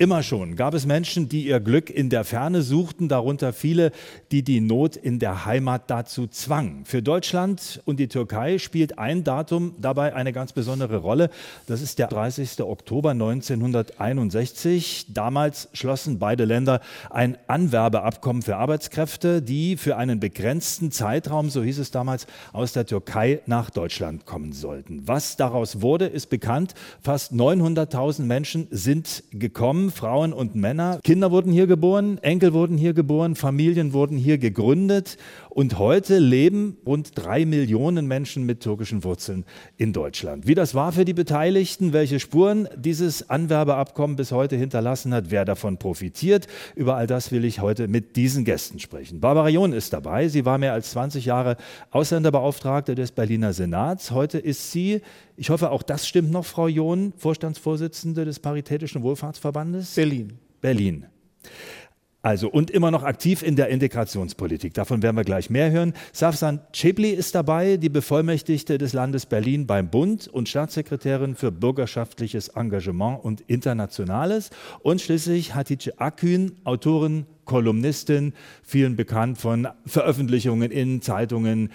Immer schon gab es Menschen, die ihr Glück in der Ferne suchten, darunter viele, die die Not in der Heimat dazu zwangen. Für Deutschland und die Türkei spielt ein Datum dabei eine ganz besondere Rolle. Das ist der 30. Oktober 1961. Damals schlossen beide Länder ein Anwerbeabkommen für Arbeitskräfte, die für einen begrenzten Zeitraum, so hieß es damals, aus der Türkei nach Deutschland kommen sollten. Was daraus wurde, ist bekannt. Fast 900.000 Menschen sind gekommen. Frauen und Männer. Kinder wurden hier geboren, Enkel wurden hier geboren, Familien wurden hier gegründet. Und heute leben rund drei Millionen Menschen mit türkischen Wurzeln in Deutschland. Wie das war für die Beteiligten, welche Spuren dieses Anwerbeabkommen bis heute hinterlassen hat, wer davon profitiert, über all das will ich heute mit diesen Gästen sprechen. Barbara John ist dabei. Sie war mehr als 20 Jahre Ausländerbeauftragte des Berliner Senats. Heute ist sie, ich hoffe, auch das stimmt noch, Frau John, Vorstandsvorsitzende des Paritätischen Wohlfahrtsverbandes. Berlin. Berlin. Also und immer noch aktiv in der Integrationspolitik. Davon werden wir gleich mehr hören. Safsan Chebli ist dabei, die Bevollmächtigte des Landes Berlin beim Bund und Staatssekretärin für bürgerschaftliches Engagement und Internationales. Und schließlich Hatice Akün, Autorin, Kolumnistin, vielen bekannt von Veröffentlichungen in Zeitungen.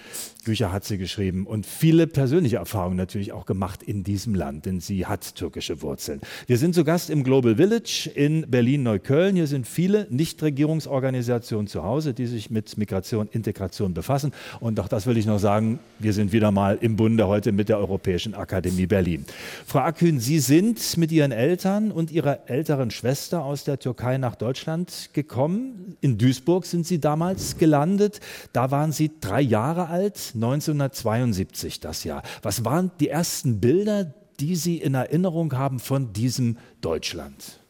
Bücher hat sie geschrieben und viele persönliche Erfahrungen natürlich auch gemacht in diesem Land, denn sie hat türkische Wurzeln. Wir sind zu Gast im Global Village in Berlin-Neukölln. Hier sind viele Nichtregierungsorganisationen zu Hause, die sich mit Migration, Integration befassen. Und auch das will ich noch sagen, wir sind wieder mal im Bunde heute mit der Europäischen Akademie Berlin. Frau Akün, Sie sind mit Ihren Eltern und Ihrer älteren Schwester aus der Türkei nach Deutschland gekommen. In Duisburg sind Sie damals gelandet. Da waren Sie drei Jahre alt, 1972 das Jahr. Was waren die ersten Bilder, die Sie in Erinnerung haben von diesem Deutschland?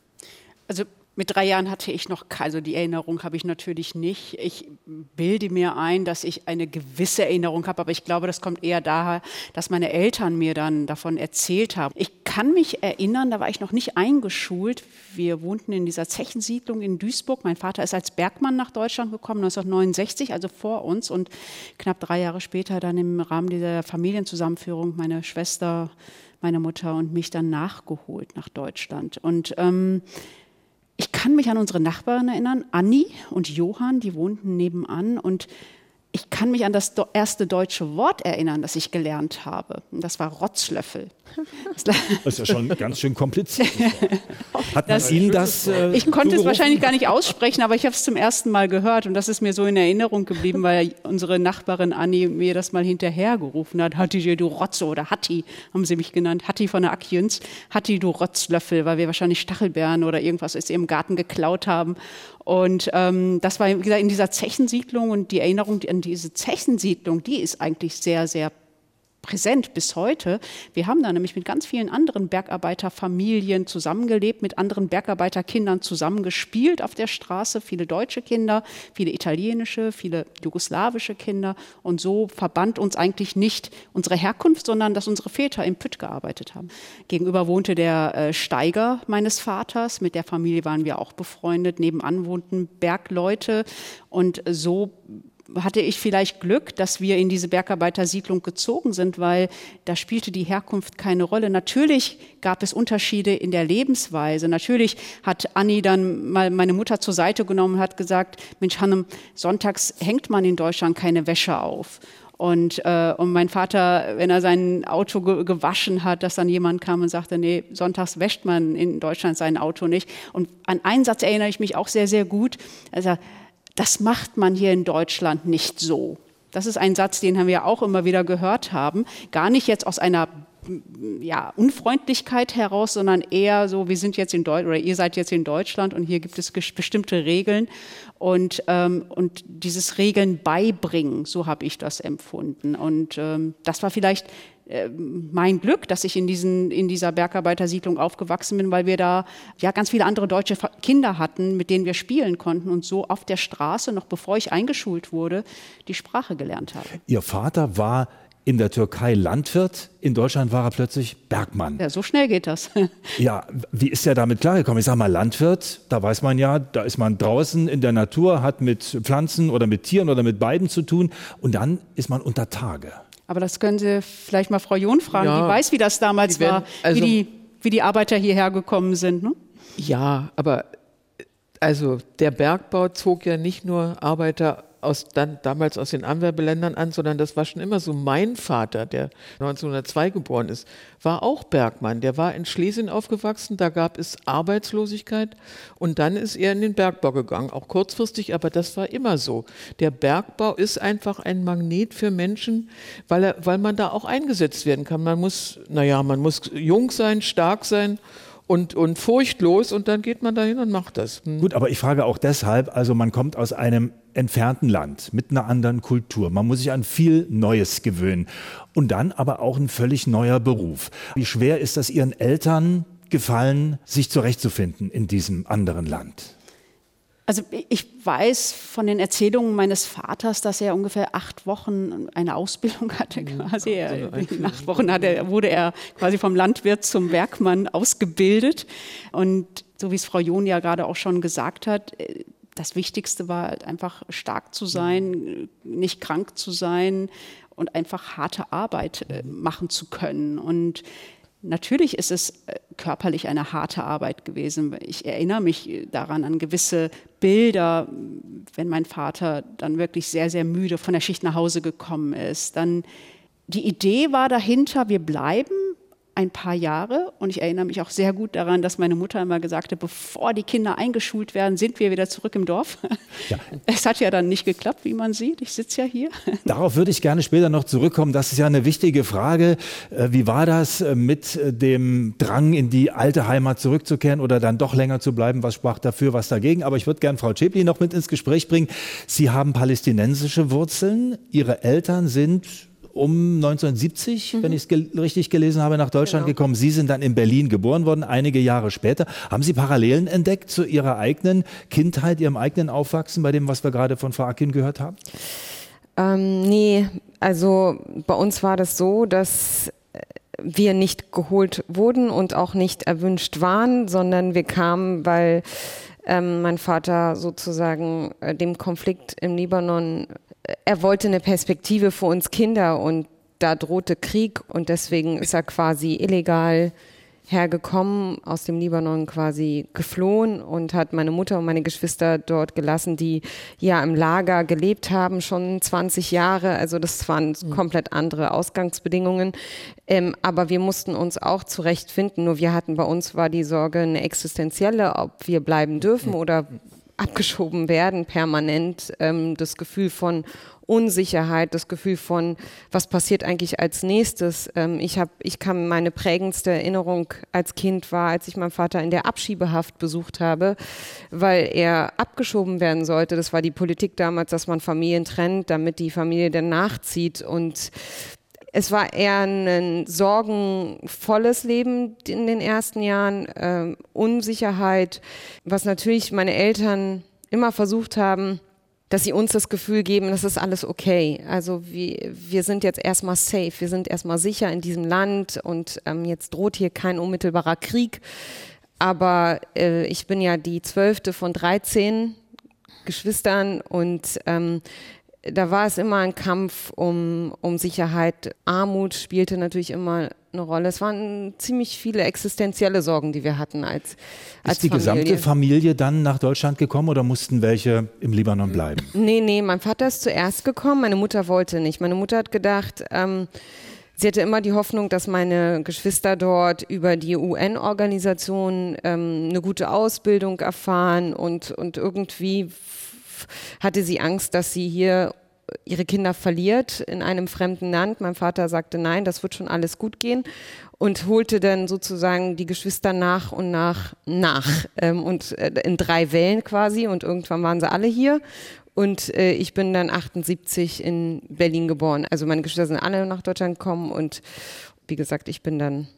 Also mit drei Jahren hatte ich noch, also die Erinnerung habe ich natürlich nicht. Ich bilde mir ein, dass ich eine gewisse Erinnerung habe, aber ich glaube, das kommt eher daher, dass meine Eltern mir dann davon erzählt haben. Ich kann mich erinnern, da war ich noch nicht eingeschult. Wir wohnten in dieser Zechensiedlung in Duisburg. Mein Vater ist als Bergmann nach Deutschland gekommen, 1969, also vor uns und knapp drei Jahre später dann im Rahmen dieser Familienzusammenführung meine Schwester, meine Mutter und mich dann nachgeholt nach Deutschland. Und ähm, ich kann mich an unsere Nachbarn erinnern, Anni und Johann, die wohnten nebenan und ich kann mich an das erste deutsche Wort erinnern, das ich gelernt habe. Und das war Rotzlöffel. Das ist ja schon ganz schön kompliziert. Hat man das, Ihnen das? Äh, ich konnte es wahrscheinlich gar nicht aussprechen, aber ich habe es zum ersten Mal gehört und das ist mir so in Erinnerung geblieben, weil unsere Nachbarin Anni mir das mal hinterhergerufen hat. Hatti, du Rotze oder Hatti haben sie mich genannt. Hatti von der Akjüns. Hatti, du Rotzlöffel, weil wir wahrscheinlich Stachelbeeren oder irgendwas aus ihrem Garten geklaut haben. Und ähm, das war wie gesagt, in dieser Zechensiedlung und die Erinnerung an diese Zechensiedlung, die ist eigentlich sehr, sehr präsent bis heute. Wir haben da nämlich mit ganz vielen anderen Bergarbeiterfamilien zusammengelebt, mit anderen Bergarbeiterkindern zusammengespielt auf der Straße, viele deutsche Kinder, viele italienische, viele jugoslawische Kinder. Und so verband uns eigentlich nicht unsere Herkunft, sondern dass unsere Väter im Pütt gearbeitet haben. Gegenüber wohnte der äh, Steiger meines Vaters, mit der Familie waren wir auch befreundet. Nebenan wohnten Bergleute und so hatte ich vielleicht Glück, dass wir in diese Bergarbeitersiedlung gezogen sind, weil da spielte die Herkunft keine Rolle. Natürlich gab es Unterschiede in der Lebensweise. Natürlich hat Anni dann mal meine Mutter zur Seite genommen und hat gesagt, Mensch Hannem, sonntags hängt man in Deutschland keine Wäsche auf. Und, äh, und mein Vater, wenn er sein Auto ge gewaschen hat, dass dann jemand kam und sagte, nee, sonntags wäscht man in Deutschland sein Auto nicht. Und an einen Satz erinnere ich mich auch sehr, sehr gut. Also das macht man hier in Deutschland nicht so. Das ist ein Satz, den wir auch immer wieder gehört haben. Gar nicht jetzt aus einer ja, Unfreundlichkeit heraus, sondern eher so, wir sind jetzt in Deutschland oder ihr seid jetzt in Deutschland und hier gibt es bestimmte Regeln und, ähm, und dieses Regeln beibringen, so habe ich das empfunden. Und ähm, das war vielleicht äh, mein Glück, dass ich in, diesen, in dieser Bergarbeitersiedlung aufgewachsen bin, weil wir da ja ganz viele andere deutsche Kinder hatten, mit denen wir spielen konnten und so auf der Straße, noch bevor ich eingeschult wurde, die Sprache gelernt habe. Ihr Vater war in der Türkei Landwirt, in Deutschland war er plötzlich Bergmann. Ja, so schnell geht das. ja, wie ist er damit klargekommen? Ich sage mal, Landwirt, da weiß man ja, da ist man draußen in der Natur, hat mit Pflanzen oder mit Tieren oder mit beiden zu tun und dann ist man unter Tage. Aber das können Sie vielleicht mal Frau John fragen, ja, die weiß, wie das damals werden, war, also, wie, die, wie die Arbeiter hierher gekommen sind. Ne? Ja, aber also der Bergbau zog ja nicht nur Arbeiter aus, dann, damals aus den Anwerbeländern an, sondern das war schon immer so. Mein Vater, der 1902 geboren ist, war auch Bergmann. Der war in Schlesien aufgewachsen, da gab es Arbeitslosigkeit und dann ist er in den Bergbau gegangen, auch kurzfristig, aber das war immer so. Der Bergbau ist einfach ein Magnet für Menschen, weil, er, weil man da auch eingesetzt werden kann. Man muss, naja, man muss jung sein, stark sein und, und furchtlos und dann geht man dahin und macht das. Hm. Gut, aber ich frage auch deshalb, also man kommt aus einem entfernten Land mit einer anderen Kultur. Man muss sich an viel Neues gewöhnen und dann aber auch ein völlig neuer Beruf. Wie schwer ist das Ihren Eltern gefallen, sich zurechtzufinden in diesem anderen Land? Also ich weiß von den Erzählungen meines Vaters, dass er ungefähr acht Wochen eine Ausbildung hatte quasi. Er, in acht Wochen er, wurde er quasi vom Landwirt zum Werkmann ausgebildet. Und so wie es Frau John ja gerade auch schon gesagt hat, das Wichtigste war halt einfach stark zu sein, nicht krank zu sein und einfach harte Arbeit äh, machen zu können. Und Natürlich ist es äh, körperlich eine harte Arbeit gewesen. Ich erinnere mich daran an gewisse Bilder, wenn mein Vater dann wirklich sehr, sehr müde von der Schicht nach Hause gekommen ist. Dann die Idee war dahinter, wir bleiben ein paar Jahre. Und ich erinnere mich auch sehr gut daran, dass meine Mutter immer gesagt hat, bevor die Kinder eingeschult werden, sind wir wieder zurück im Dorf. Ja. Es hat ja dann nicht geklappt, wie man sieht. Ich sitze ja hier. Darauf würde ich gerne später noch zurückkommen. Das ist ja eine wichtige Frage. Äh, wie war das äh, mit äh, dem Drang, in die alte Heimat zurückzukehren oder dann doch länger zu bleiben? Was sprach dafür, was dagegen? Aber ich würde gerne Frau Schäpli noch mit ins Gespräch bringen. Sie haben palästinensische Wurzeln. Ihre Eltern sind um 1970, mhm. wenn ich es ge richtig gelesen habe, nach Deutschland genau. gekommen. Sie sind dann in Berlin geboren worden, einige Jahre später. Haben Sie Parallelen entdeckt zu Ihrer eigenen Kindheit, Ihrem eigenen Aufwachsen, bei dem, was wir gerade von Frau Akin gehört haben? Ähm, nee, also bei uns war das so, dass wir nicht geholt wurden und auch nicht erwünscht waren, sondern wir kamen, weil ähm, mein Vater sozusagen äh, dem Konflikt im Libanon er wollte eine Perspektive für uns Kinder und da drohte Krieg und deswegen ist er quasi illegal hergekommen, aus dem Libanon quasi geflohen und hat meine Mutter und meine Geschwister dort gelassen, die ja im Lager gelebt haben, schon 20 Jahre. Also das waren mhm. komplett andere Ausgangsbedingungen. Ähm, aber wir mussten uns auch zurechtfinden. Nur wir hatten bei uns war die Sorge eine existenzielle, ob wir bleiben dürfen oder abgeschoben werden, permanent. Ähm, das Gefühl von Unsicherheit, das Gefühl von, was passiert eigentlich als nächstes. Ähm, ich habe, ich kann meine prägendste Erinnerung als Kind war, als ich meinen Vater in der Abschiebehaft besucht habe, weil er abgeschoben werden sollte. Das war die Politik damals, dass man Familien trennt, damit die Familie dann nachzieht und es war eher ein sorgenvolles Leben in den ersten Jahren, äh, Unsicherheit, was natürlich meine Eltern immer versucht haben, dass sie uns das Gefühl geben, das ist alles okay. Also wir, wir sind jetzt erstmal safe, wir sind erstmal sicher in diesem Land und ähm, jetzt droht hier kein unmittelbarer Krieg. Aber äh, ich bin ja die zwölfte von 13 Geschwistern und ähm, da war es immer ein Kampf um, um Sicherheit. Armut spielte natürlich immer eine Rolle. Es waren ziemlich viele existenzielle Sorgen, die wir hatten als, als Ist die Familie. gesamte Familie dann nach Deutschland gekommen oder mussten welche im Libanon bleiben? Nee, nee, mein Vater ist zuerst gekommen, meine Mutter wollte nicht. Meine Mutter hat gedacht, ähm, Sie hatte immer die Hoffnung, dass meine Geschwister dort über die UN-Organisation ähm, eine gute Ausbildung erfahren und, und irgendwie hatte sie Angst, dass sie hier ihre Kinder verliert in einem fremden Land. Mein Vater sagte, nein, das wird schon alles gut gehen und holte dann sozusagen die Geschwister nach und nach nach ähm, und äh, in drei Wellen quasi und irgendwann waren sie alle hier und äh, ich bin dann 78 in Berlin geboren. Also meine Geschwister sind alle nach Deutschland gekommen und wie gesagt, ich bin dann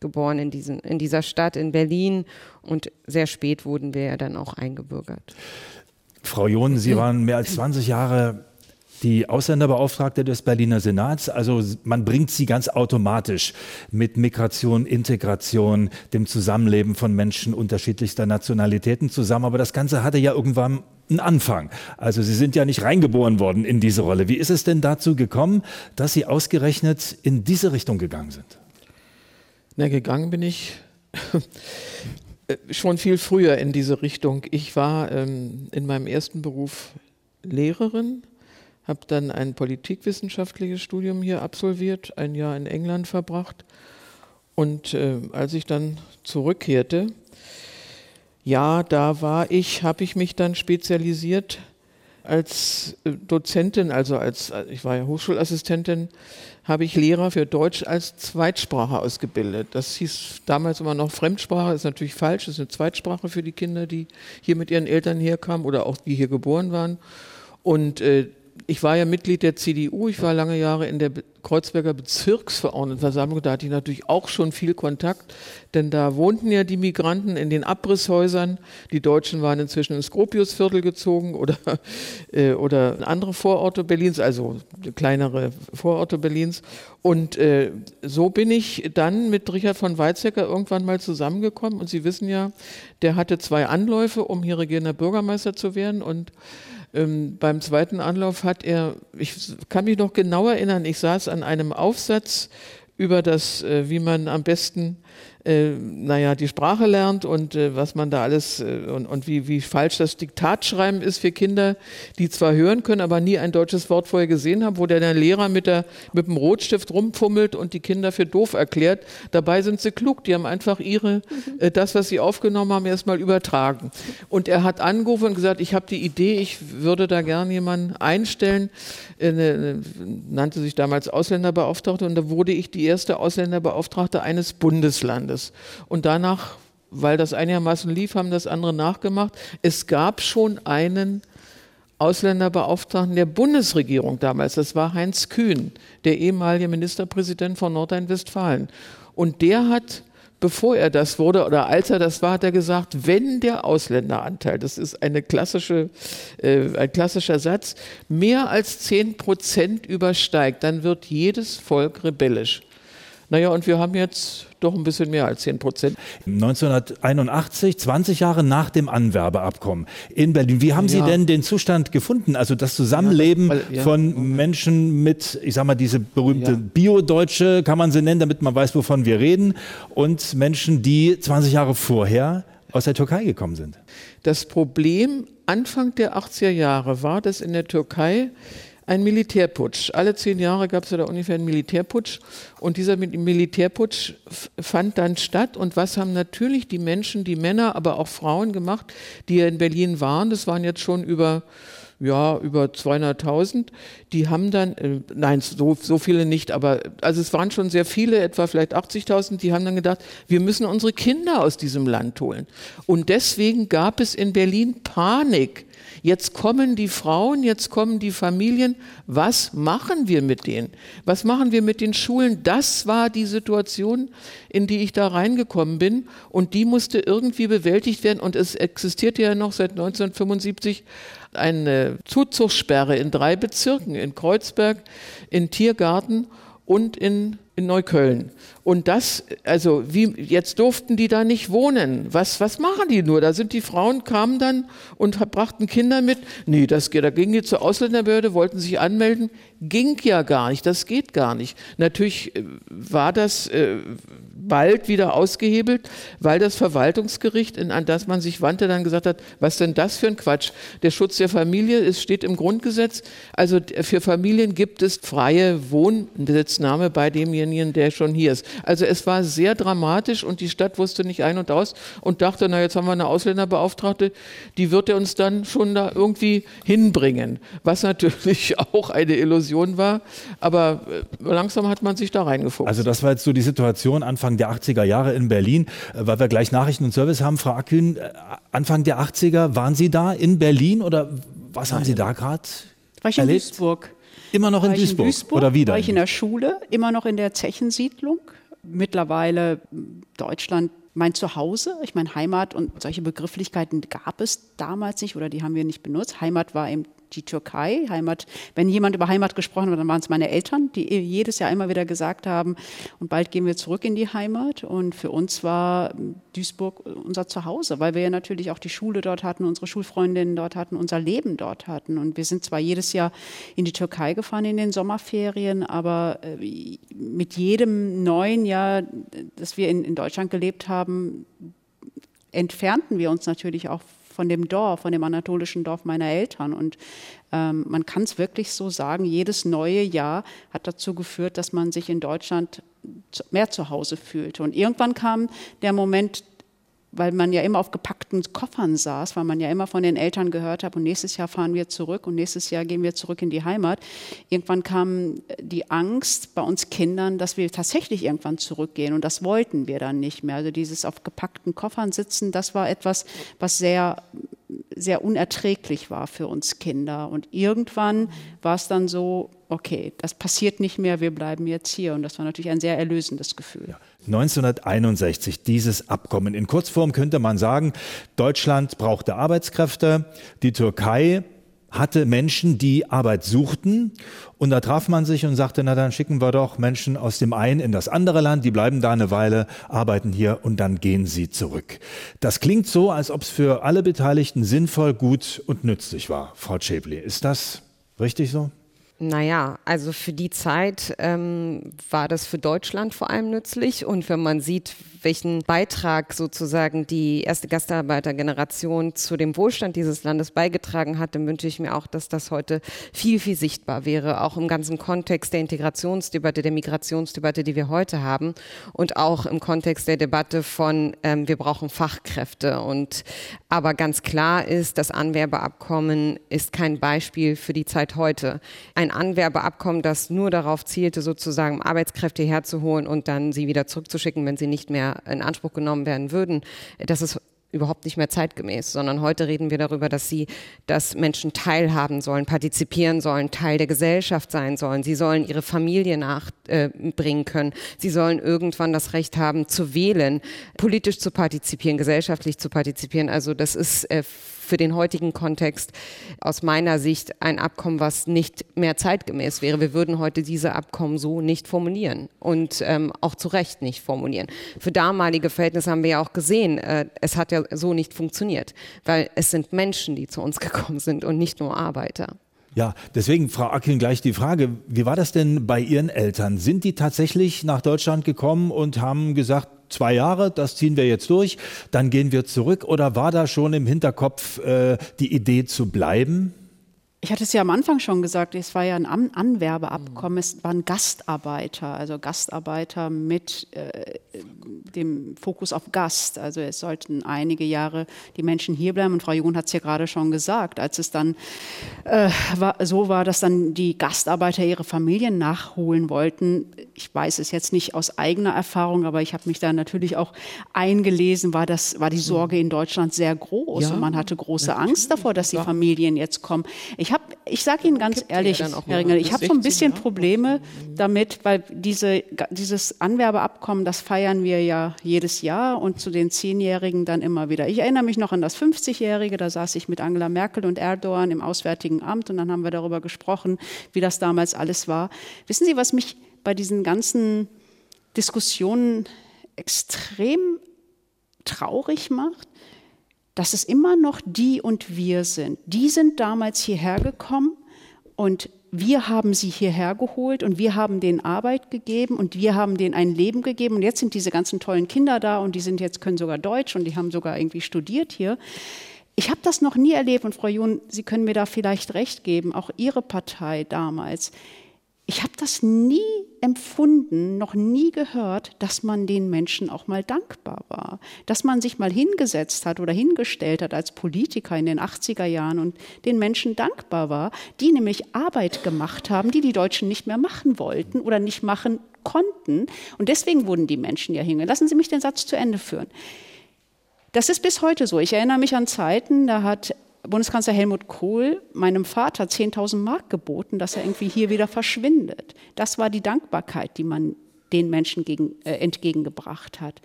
geboren in, diesen, in dieser Stadt in Berlin und sehr spät wurden wir ja dann auch eingebürgert. Frau John, Sie waren mehr als 20 Jahre die Ausländerbeauftragte des Berliner Senats. Also man bringt sie ganz automatisch mit Migration, Integration, dem Zusammenleben von Menschen unterschiedlichster Nationalitäten zusammen. Aber das Ganze hatte ja irgendwann einen Anfang. Also Sie sind ja nicht reingeboren worden in diese Rolle. Wie ist es denn dazu gekommen, dass Sie ausgerechnet in diese Richtung gegangen sind? Na, gegangen bin ich schon viel früher in diese Richtung. Ich war ähm, in meinem ersten Beruf Lehrerin, habe dann ein politikwissenschaftliches Studium hier absolviert, ein Jahr in England verbracht. Und äh, als ich dann zurückkehrte, ja, da war ich, habe ich mich dann spezialisiert als äh, Dozentin, also als, äh, ich war ja Hochschulassistentin, habe ich Lehrer für Deutsch als Zweitsprache ausgebildet. Das hieß damals immer noch Fremdsprache, ist natürlich falsch, ist eine Zweitsprache für die Kinder, die hier mit ihren Eltern herkamen oder auch die hier geboren waren. Und äh, ich war ja Mitglied der CDU, ich war lange Jahre in der Kreuzberger Bezirksverordnetenversammlung, da hatte ich natürlich auch schon viel Kontakt, denn da wohnten ja die Migranten in den Abrisshäusern. Die Deutschen waren inzwischen ins Gropiusviertel gezogen oder, äh, oder andere Vororte Berlins, also kleinere Vororte Berlins. Und äh, so bin ich dann mit Richard von Weizsäcker irgendwann mal zusammengekommen. Und Sie wissen ja, der hatte zwei Anläufe, um hier regierender Bürgermeister zu werden. Und ähm, beim zweiten Anlauf hat er, ich kann mich noch genau erinnern, ich saß an einem Aufsatz über das, äh, wie man am besten äh, naja, die Sprache lernt und äh, was man da alles äh, und, und wie, wie falsch das Diktatschreiben ist für Kinder, die zwar hören können, aber nie ein deutsches Wort vorher gesehen haben, wo der, der Lehrer mit, der, mit dem Rotstift rumfummelt und die Kinder für doof erklärt. Dabei sind sie klug, die haben einfach ihre, mhm. äh, das, was sie aufgenommen haben, erstmal übertragen. Und er hat angerufen und gesagt, ich habe die Idee, ich würde da gern jemanden einstellen, eine, nannte sich damals Ausländerbeauftragte und da wurde ich die erste Ausländerbeauftragte eines Bundeslandes. Jahres. Und danach, weil das einigermaßen lief, haben das andere nachgemacht. Es gab schon einen Ausländerbeauftragten der Bundesregierung damals. Das war Heinz Kühn, der ehemalige Ministerpräsident von Nordrhein-Westfalen. Und der hat, bevor er das wurde oder als er das war, hat er gesagt, wenn der Ausländeranteil, das ist eine klassische, äh, ein klassischer Satz, mehr als zehn Prozent übersteigt, dann wird jedes Volk rebellisch. Naja, und wir haben jetzt doch ein bisschen mehr als 10 Prozent. 1981, 20 Jahre nach dem Anwerbeabkommen in Berlin. Wie haben ja. Sie denn den Zustand gefunden? Also das Zusammenleben ja, weil, ja, von. Menschen mit, ich sag mal, diese berühmte Bio-Deutsche, kann man sie nennen, damit man weiß, wovon wir reden, und Menschen, die 20 Jahre vorher aus der Türkei gekommen sind. Das Problem Anfang der 80er Jahre war, dass in der Türkei ein Militärputsch. Alle zehn Jahre gab es ja da ungefähr einen Militärputsch und dieser Militärputsch fand dann statt. Und was haben natürlich die Menschen, die Männer, aber auch Frauen gemacht, die ja in Berlin waren? Das waren jetzt schon über ja, über 200.000. Die haben dann, äh, nein, so, so viele nicht, aber also es waren schon sehr viele, etwa vielleicht 80.000, die haben dann gedacht, wir müssen unsere Kinder aus diesem Land holen. Und deswegen gab es in Berlin Panik Jetzt kommen die Frauen, jetzt kommen die Familien. Was machen wir mit denen? Was machen wir mit den Schulen? Das war die Situation, in die ich da reingekommen bin. Und die musste irgendwie bewältigt werden. Und es existierte ja noch seit 1975 eine Zuzugssperre in drei Bezirken, in Kreuzberg, in Tiergarten und in, in Neukölln. Und das, also wie, jetzt durften die da nicht wohnen. Was, was machen die nur? Da sind die Frauen, kamen dann und brachten Kinder mit. Nee, das, da gingen die zur Ausländerbehörde, wollten sich anmelden. Ging ja gar nicht, das geht gar nicht. Natürlich äh, war das äh, bald wieder ausgehebelt, weil das Verwaltungsgericht, an das man sich wandte, dann gesagt hat, was denn das für ein Quatsch? Der Schutz der Familie, es steht im Grundgesetz. Also für Familien gibt es freie Wohnbesitznahme bei demjenigen, der schon hier ist. Also es war sehr dramatisch und die Stadt wusste nicht ein und aus und dachte, na jetzt haben wir eine Ausländerbeauftragte, die wird er uns dann schon da irgendwie hinbringen. Was natürlich auch eine Illusion war, aber äh, langsam hat man sich da reingefuchst. Also das war jetzt so die Situation Anfang der 80er Jahre in Berlin, äh, weil wir gleich Nachrichten und Service haben. Frau Akün, äh, Anfang der 80er, waren Sie da in Berlin oder was haben Sie da gerade War ich in Duisburg. Immer noch in Duisburg, in Duisburg, oder wieder? War ich in der Schule, immer noch in der Zechensiedlung mittlerweile Deutschland mein Zuhause. Ich meine, Heimat und solche Begrifflichkeiten gab es damals nicht oder die haben wir nicht benutzt. Heimat war eben die Türkei. Heimat, wenn jemand über Heimat gesprochen hat, dann waren es meine Eltern, die jedes Jahr immer wieder gesagt haben, und bald gehen wir zurück in die Heimat. Und für uns war Duisburg unser Zuhause, weil wir ja natürlich auch die Schule dort hatten, unsere Schulfreundinnen dort hatten, unser Leben dort hatten. Und wir sind zwar jedes Jahr in die Türkei gefahren in den Sommerferien, aber äh, mit jedem neuen Jahr, das wir in, in Deutschland gelebt haben, entfernten wir uns natürlich auch von dem Dorf, von dem anatolischen Dorf meiner Eltern. Und ähm, man kann es wirklich so sagen, jedes neue Jahr hat dazu geführt, dass man sich in Deutschland mehr zu Hause fühlte. Und irgendwann kam der Moment, weil man ja immer auf gepackten Koffern saß, weil man ja immer von den Eltern gehört hat, und nächstes Jahr fahren wir zurück und nächstes Jahr gehen wir zurück in die Heimat. Irgendwann kam die Angst bei uns Kindern, dass wir tatsächlich irgendwann zurückgehen und das wollten wir dann nicht mehr. Also dieses auf gepackten Koffern sitzen, das war etwas, was sehr sehr unerträglich war für uns Kinder. Und irgendwann war es dann so, okay, das passiert nicht mehr, wir bleiben jetzt hier. Und das war natürlich ein sehr erlösendes Gefühl. Ja. 1961 dieses Abkommen. In Kurzform könnte man sagen, Deutschland brauchte Arbeitskräfte, die Türkei hatte Menschen, die Arbeit suchten. Und da traf man sich und sagte, na dann schicken wir doch Menschen aus dem einen in das andere Land, die bleiben da eine Weile, arbeiten hier und dann gehen sie zurück. Das klingt so, als ob es für alle Beteiligten sinnvoll, gut und nützlich war. Frau Schäble, ist das richtig so? Naja, also für die Zeit ähm, war das für Deutschland vor allem nützlich. Und wenn man sieht, welchen Beitrag sozusagen die erste Gastarbeitergeneration zu dem Wohlstand dieses Landes beigetragen hat, dann wünsche ich mir auch, dass das heute viel, viel sichtbar wäre, auch im ganzen Kontext der Integrationsdebatte, der Migrationsdebatte, die wir heute haben und auch im Kontext der Debatte von, ähm, wir brauchen Fachkräfte. Und aber ganz klar ist, das Anwerbeabkommen ist kein Beispiel für die Zeit heute. Ein Anwerbeabkommen, das nur darauf zielte, sozusagen Arbeitskräfte herzuholen und dann sie wieder zurückzuschicken, wenn sie nicht mehr in Anspruch genommen werden würden, das ist überhaupt nicht mehr zeitgemäß, sondern heute reden wir darüber, dass sie, dass Menschen teilhaben sollen, partizipieren sollen, Teil der Gesellschaft sein sollen. Sie sollen ihre Familie nachbringen äh, können. Sie sollen irgendwann das Recht haben zu wählen, politisch zu partizipieren, gesellschaftlich zu partizipieren. Also das ist äh, für den heutigen Kontext aus meiner Sicht ein Abkommen, was nicht mehr zeitgemäß wäre. Wir würden heute diese Abkommen so nicht formulieren und ähm, auch zu Recht nicht formulieren. Für damalige Verhältnisse haben wir ja auch gesehen, äh, es hat ja so nicht funktioniert, weil es sind Menschen, die zu uns gekommen sind und nicht nur Arbeiter. Ja, deswegen, Frau Ackin, gleich die Frage, wie war das denn bei Ihren Eltern? Sind die tatsächlich nach Deutschland gekommen und haben gesagt, zwei Jahre, das ziehen wir jetzt durch, dann gehen wir zurück? Oder war da schon im Hinterkopf äh, die Idee zu bleiben? Ich hatte es ja am Anfang schon gesagt, es war ja ein An Anwerbeabkommen, es waren Gastarbeiter, also Gastarbeiter mit äh, dem Fokus auf Gast. Also es sollten einige Jahre die Menschen hier bleiben. Und Frau Jung hat es ja gerade schon gesagt, als es dann äh, war, so war, dass dann die Gastarbeiter ihre Familien nachholen wollten. Ich weiß es jetzt nicht aus eigener Erfahrung, aber ich habe mich da natürlich auch eingelesen, war, das, war die Sorge in Deutschland sehr groß. Ja, und man hatte große Angst davor, dass die Familien jetzt kommen. Ich habe, ich sage Ihnen ganz ehrlich, Herr Ringel, ich habe so ein bisschen Probleme damit, weil diese, dieses Anwerbeabkommen, das feiern wir ja jedes Jahr und zu den Zehnjährigen dann immer wieder. Ich erinnere mich noch an das 50-Jährige, da saß ich mit Angela Merkel und Erdogan im Auswärtigen Amt und dann haben wir darüber gesprochen, wie das damals alles war. Wissen Sie, was mich bei diesen ganzen Diskussionen extrem traurig macht? dass es immer noch die und wir sind. Die sind damals hierher gekommen und wir haben sie hierher geholt und wir haben denen Arbeit gegeben und wir haben denen ein Leben gegeben und jetzt sind diese ganzen tollen Kinder da und die sind jetzt können sogar Deutsch und die haben sogar irgendwie studiert hier. Ich habe das noch nie erlebt und Frau John, Sie können mir da vielleicht recht geben, auch Ihre Partei damals ich habe das nie empfunden, noch nie gehört, dass man den Menschen auch mal dankbar war. Dass man sich mal hingesetzt hat oder hingestellt hat als Politiker in den 80er Jahren und den Menschen dankbar war, die nämlich Arbeit gemacht haben, die die Deutschen nicht mehr machen wollten oder nicht machen konnten. Und deswegen wurden die Menschen ja hingehen. Lassen Sie mich den Satz zu Ende führen. Das ist bis heute so. Ich erinnere mich an Zeiten, da hat Bundeskanzler Helmut Kohl meinem Vater 10.000 Mark geboten, dass er irgendwie hier wieder verschwindet. Das war die Dankbarkeit, die man den Menschen gegen, äh, entgegengebracht hat.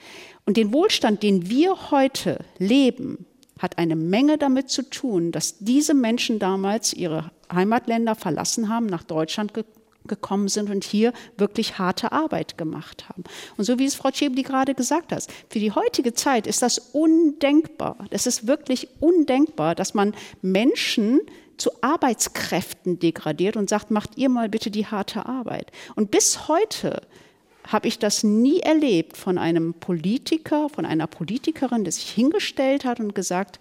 Und den Wohlstand, den wir heute leben, hat eine Menge damit zu tun, dass diese Menschen damals ihre Heimatländer verlassen haben, nach Deutschland gekommen sind und hier wirklich harte Arbeit gemacht haben. Und so wie es Frau Schäbli gerade gesagt hat, für die heutige Zeit ist das undenkbar. Das ist wirklich undenkbar, dass man Menschen zu Arbeitskräften degradiert und sagt, macht ihr mal bitte die harte Arbeit. Und bis heute habe ich das nie erlebt von einem Politiker, von einer Politikerin, der sich hingestellt hat und gesagt,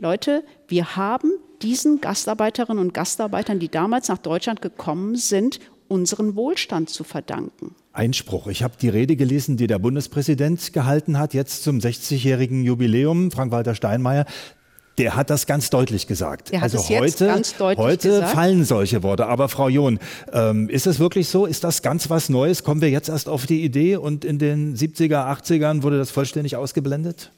Leute, wir haben diesen Gastarbeiterinnen und Gastarbeitern, die damals nach Deutschland gekommen sind, unseren Wohlstand zu verdanken. Einspruch. Ich habe die Rede gelesen, die der Bundespräsident gehalten hat, jetzt zum 60-jährigen Jubiläum, Frank-Walter Steinmeier. Der hat das ganz deutlich gesagt. Der hat also heute, heute gesagt. fallen solche Worte. Aber Frau John, ähm, ist es wirklich so? Ist das ganz was Neues? Kommen wir jetzt erst auf die Idee und in den 70er, 80ern wurde das vollständig ausgeblendet?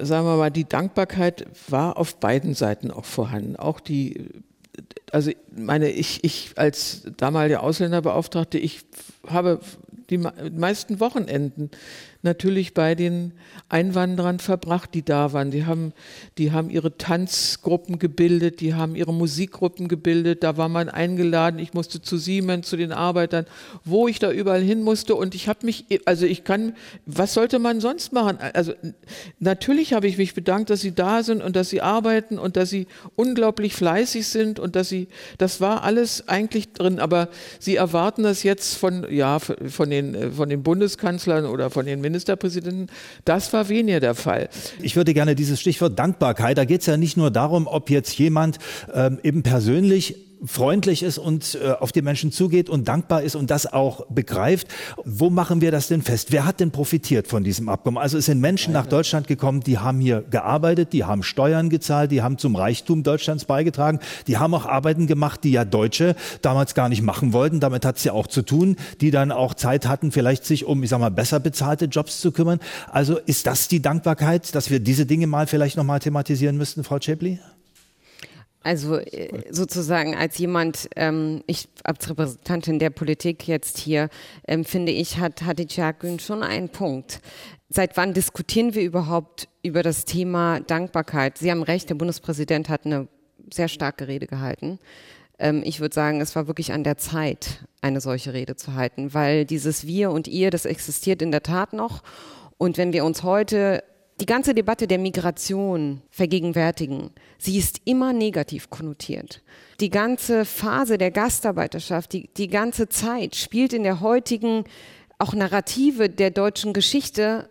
Sagen wir mal, die Dankbarkeit war auf beiden Seiten auch vorhanden. Auch die also meine, ich, ich als damaliger Ausländerbeauftragte, ich habe die meisten Wochenenden natürlich bei den Einwanderern verbracht, die da waren. Die haben, die haben ihre Tanzgruppen gebildet, die haben ihre Musikgruppen gebildet. Da war man eingeladen. Ich musste zu Siemens, zu den Arbeitern, wo ich da überall hin musste. Und ich habe mich, also ich kann, was sollte man sonst machen? Also natürlich habe ich mich bedankt, dass sie da sind und dass sie arbeiten und dass sie unglaublich fleißig sind und dass sie, das war alles eigentlich drin. Aber sie erwarten das jetzt von, ja, von den, von den Bundeskanzlern oder von den Ministerpräsidenten. Das war weniger der Fall. Ich würde gerne dieses Stichwort Dankbarkeit, da geht es ja nicht nur darum, ob jetzt jemand ähm, eben persönlich freundlich ist und äh, auf die Menschen zugeht und dankbar ist und das auch begreift. Wo machen wir das denn fest? Wer hat denn profitiert von diesem Abkommen? Also es sind Menschen nach Deutschland gekommen, die haben hier gearbeitet, die haben Steuern gezahlt, die haben zum Reichtum Deutschlands beigetragen, die haben auch Arbeiten gemacht, die ja Deutsche damals gar nicht machen wollten. Damit hat es ja auch zu tun, die dann auch Zeit hatten, vielleicht sich um, ich sag mal, besser bezahlte Jobs zu kümmern. Also ist das die Dankbarkeit, dass wir diese Dinge mal vielleicht nochmal thematisieren müssten, Frau Chapli? Also äh, sozusagen als jemand, ähm, ich als Repräsentantin der Politik jetzt hier, ähm, finde ich, hat Hatice Akgün schon einen Punkt. Seit wann diskutieren wir überhaupt über das Thema Dankbarkeit? Sie haben recht, der Bundespräsident hat eine sehr starke Rede gehalten. Ähm, ich würde sagen, es war wirklich an der Zeit, eine solche Rede zu halten, weil dieses Wir und Ihr, das existiert in der Tat noch. Und wenn wir uns heute die ganze Debatte der Migration vergegenwärtigen, sie ist immer negativ konnotiert. Die ganze Phase der Gastarbeiterschaft, die, die ganze Zeit spielt in der heutigen auch Narrative der deutschen Geschichte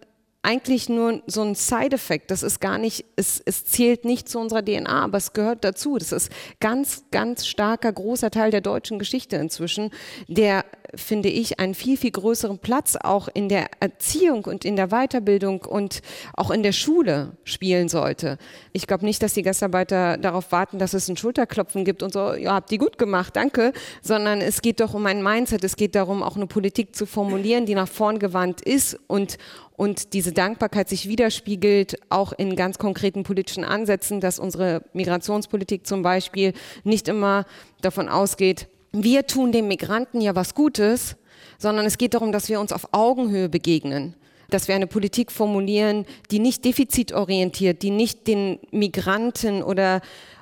eigentlich nur so ein Side-Effekt. Das ist gar nicht, es, es zählt nicht zu unserer DNA, aber es gehört dazu. Das ist ganz, ganz starker, großer Teil der deutschen Geschichte inzwischen, der, finde ich, einen viel, viel größeren Platz auch in der Erziehung und in der Weiterbildung und auch in der Schule spielen sollte. Ich glaube nicht, dass die Gastarbeiter darauf warten, dass es ein Schulterklopfen gibt und so, ja, habt ihr gut gemacht, danke, sondern es geht doch um ein Mindset, es geht darum, auch eine Politik zu formulieren, die nach vorn gewandt ist und und diese Dankbarkeit sich widerspiegelt, auch in ganz konkreten politischen Ansätzen, dass unsere Migrationspolitik zum Beispiel nicht immer davon ausgeht, wir tun den Migranten ja was Gutes, sondern es geht darum, dass wir uns auf Augenhöhe begegnen dass wir eine Politik formulieren, die nicht defizitorientiert, die nicht den Migranten oder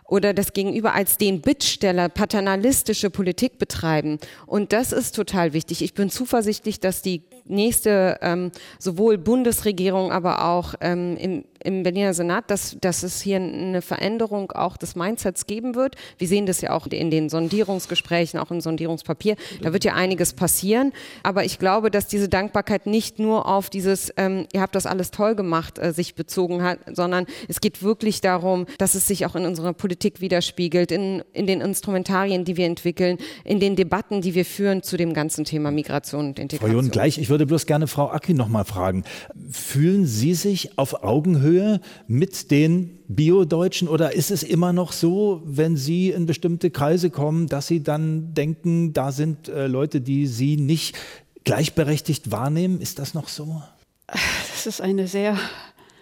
oder das Gegenüber als den Bittsteller paternalistische Politik betreiben. Und das ist total wichtig. Ich bin zuversichtlich, dass die nächste ähm, sowohl Bundesregierung, aber auch ähm, im, im Berliner Senat, dass, dass es hier eine Veränderung auch des Mindsets geben wird. Wir sehen das ja auch in den Sondierungsgesprächen, auch im Sondierungspapier. Da wird ja einiges passieren. Aber ich glaube, dass diese Dankbarkeit nicht nur auf dieses, ähm, ihr habt das alles toll gemacht, äh, sich bezogen hat, sondern es geht wirklich darum, dass es sich auch in unserer Politik widerspiegelt, in, in den Instrumentarien, die wir entwickeln, in den Debatten, die wir führen zu dem ganzen Thema Migration und Integration. Frau John, gleich, ich würde bloß gerne Frau Aki noch mal fragen. Fühlen Sie sich auf Augenhöhe mit den Bio-Deutschen oder ist es immer noch so, wenn Sie in bestimmte Kreise kommen, dass Sie dann denken, da sind äh, Leute, die Sie nicht gleichberechtigt wahrnehmen? Ist das noch so? Das ist eine sehr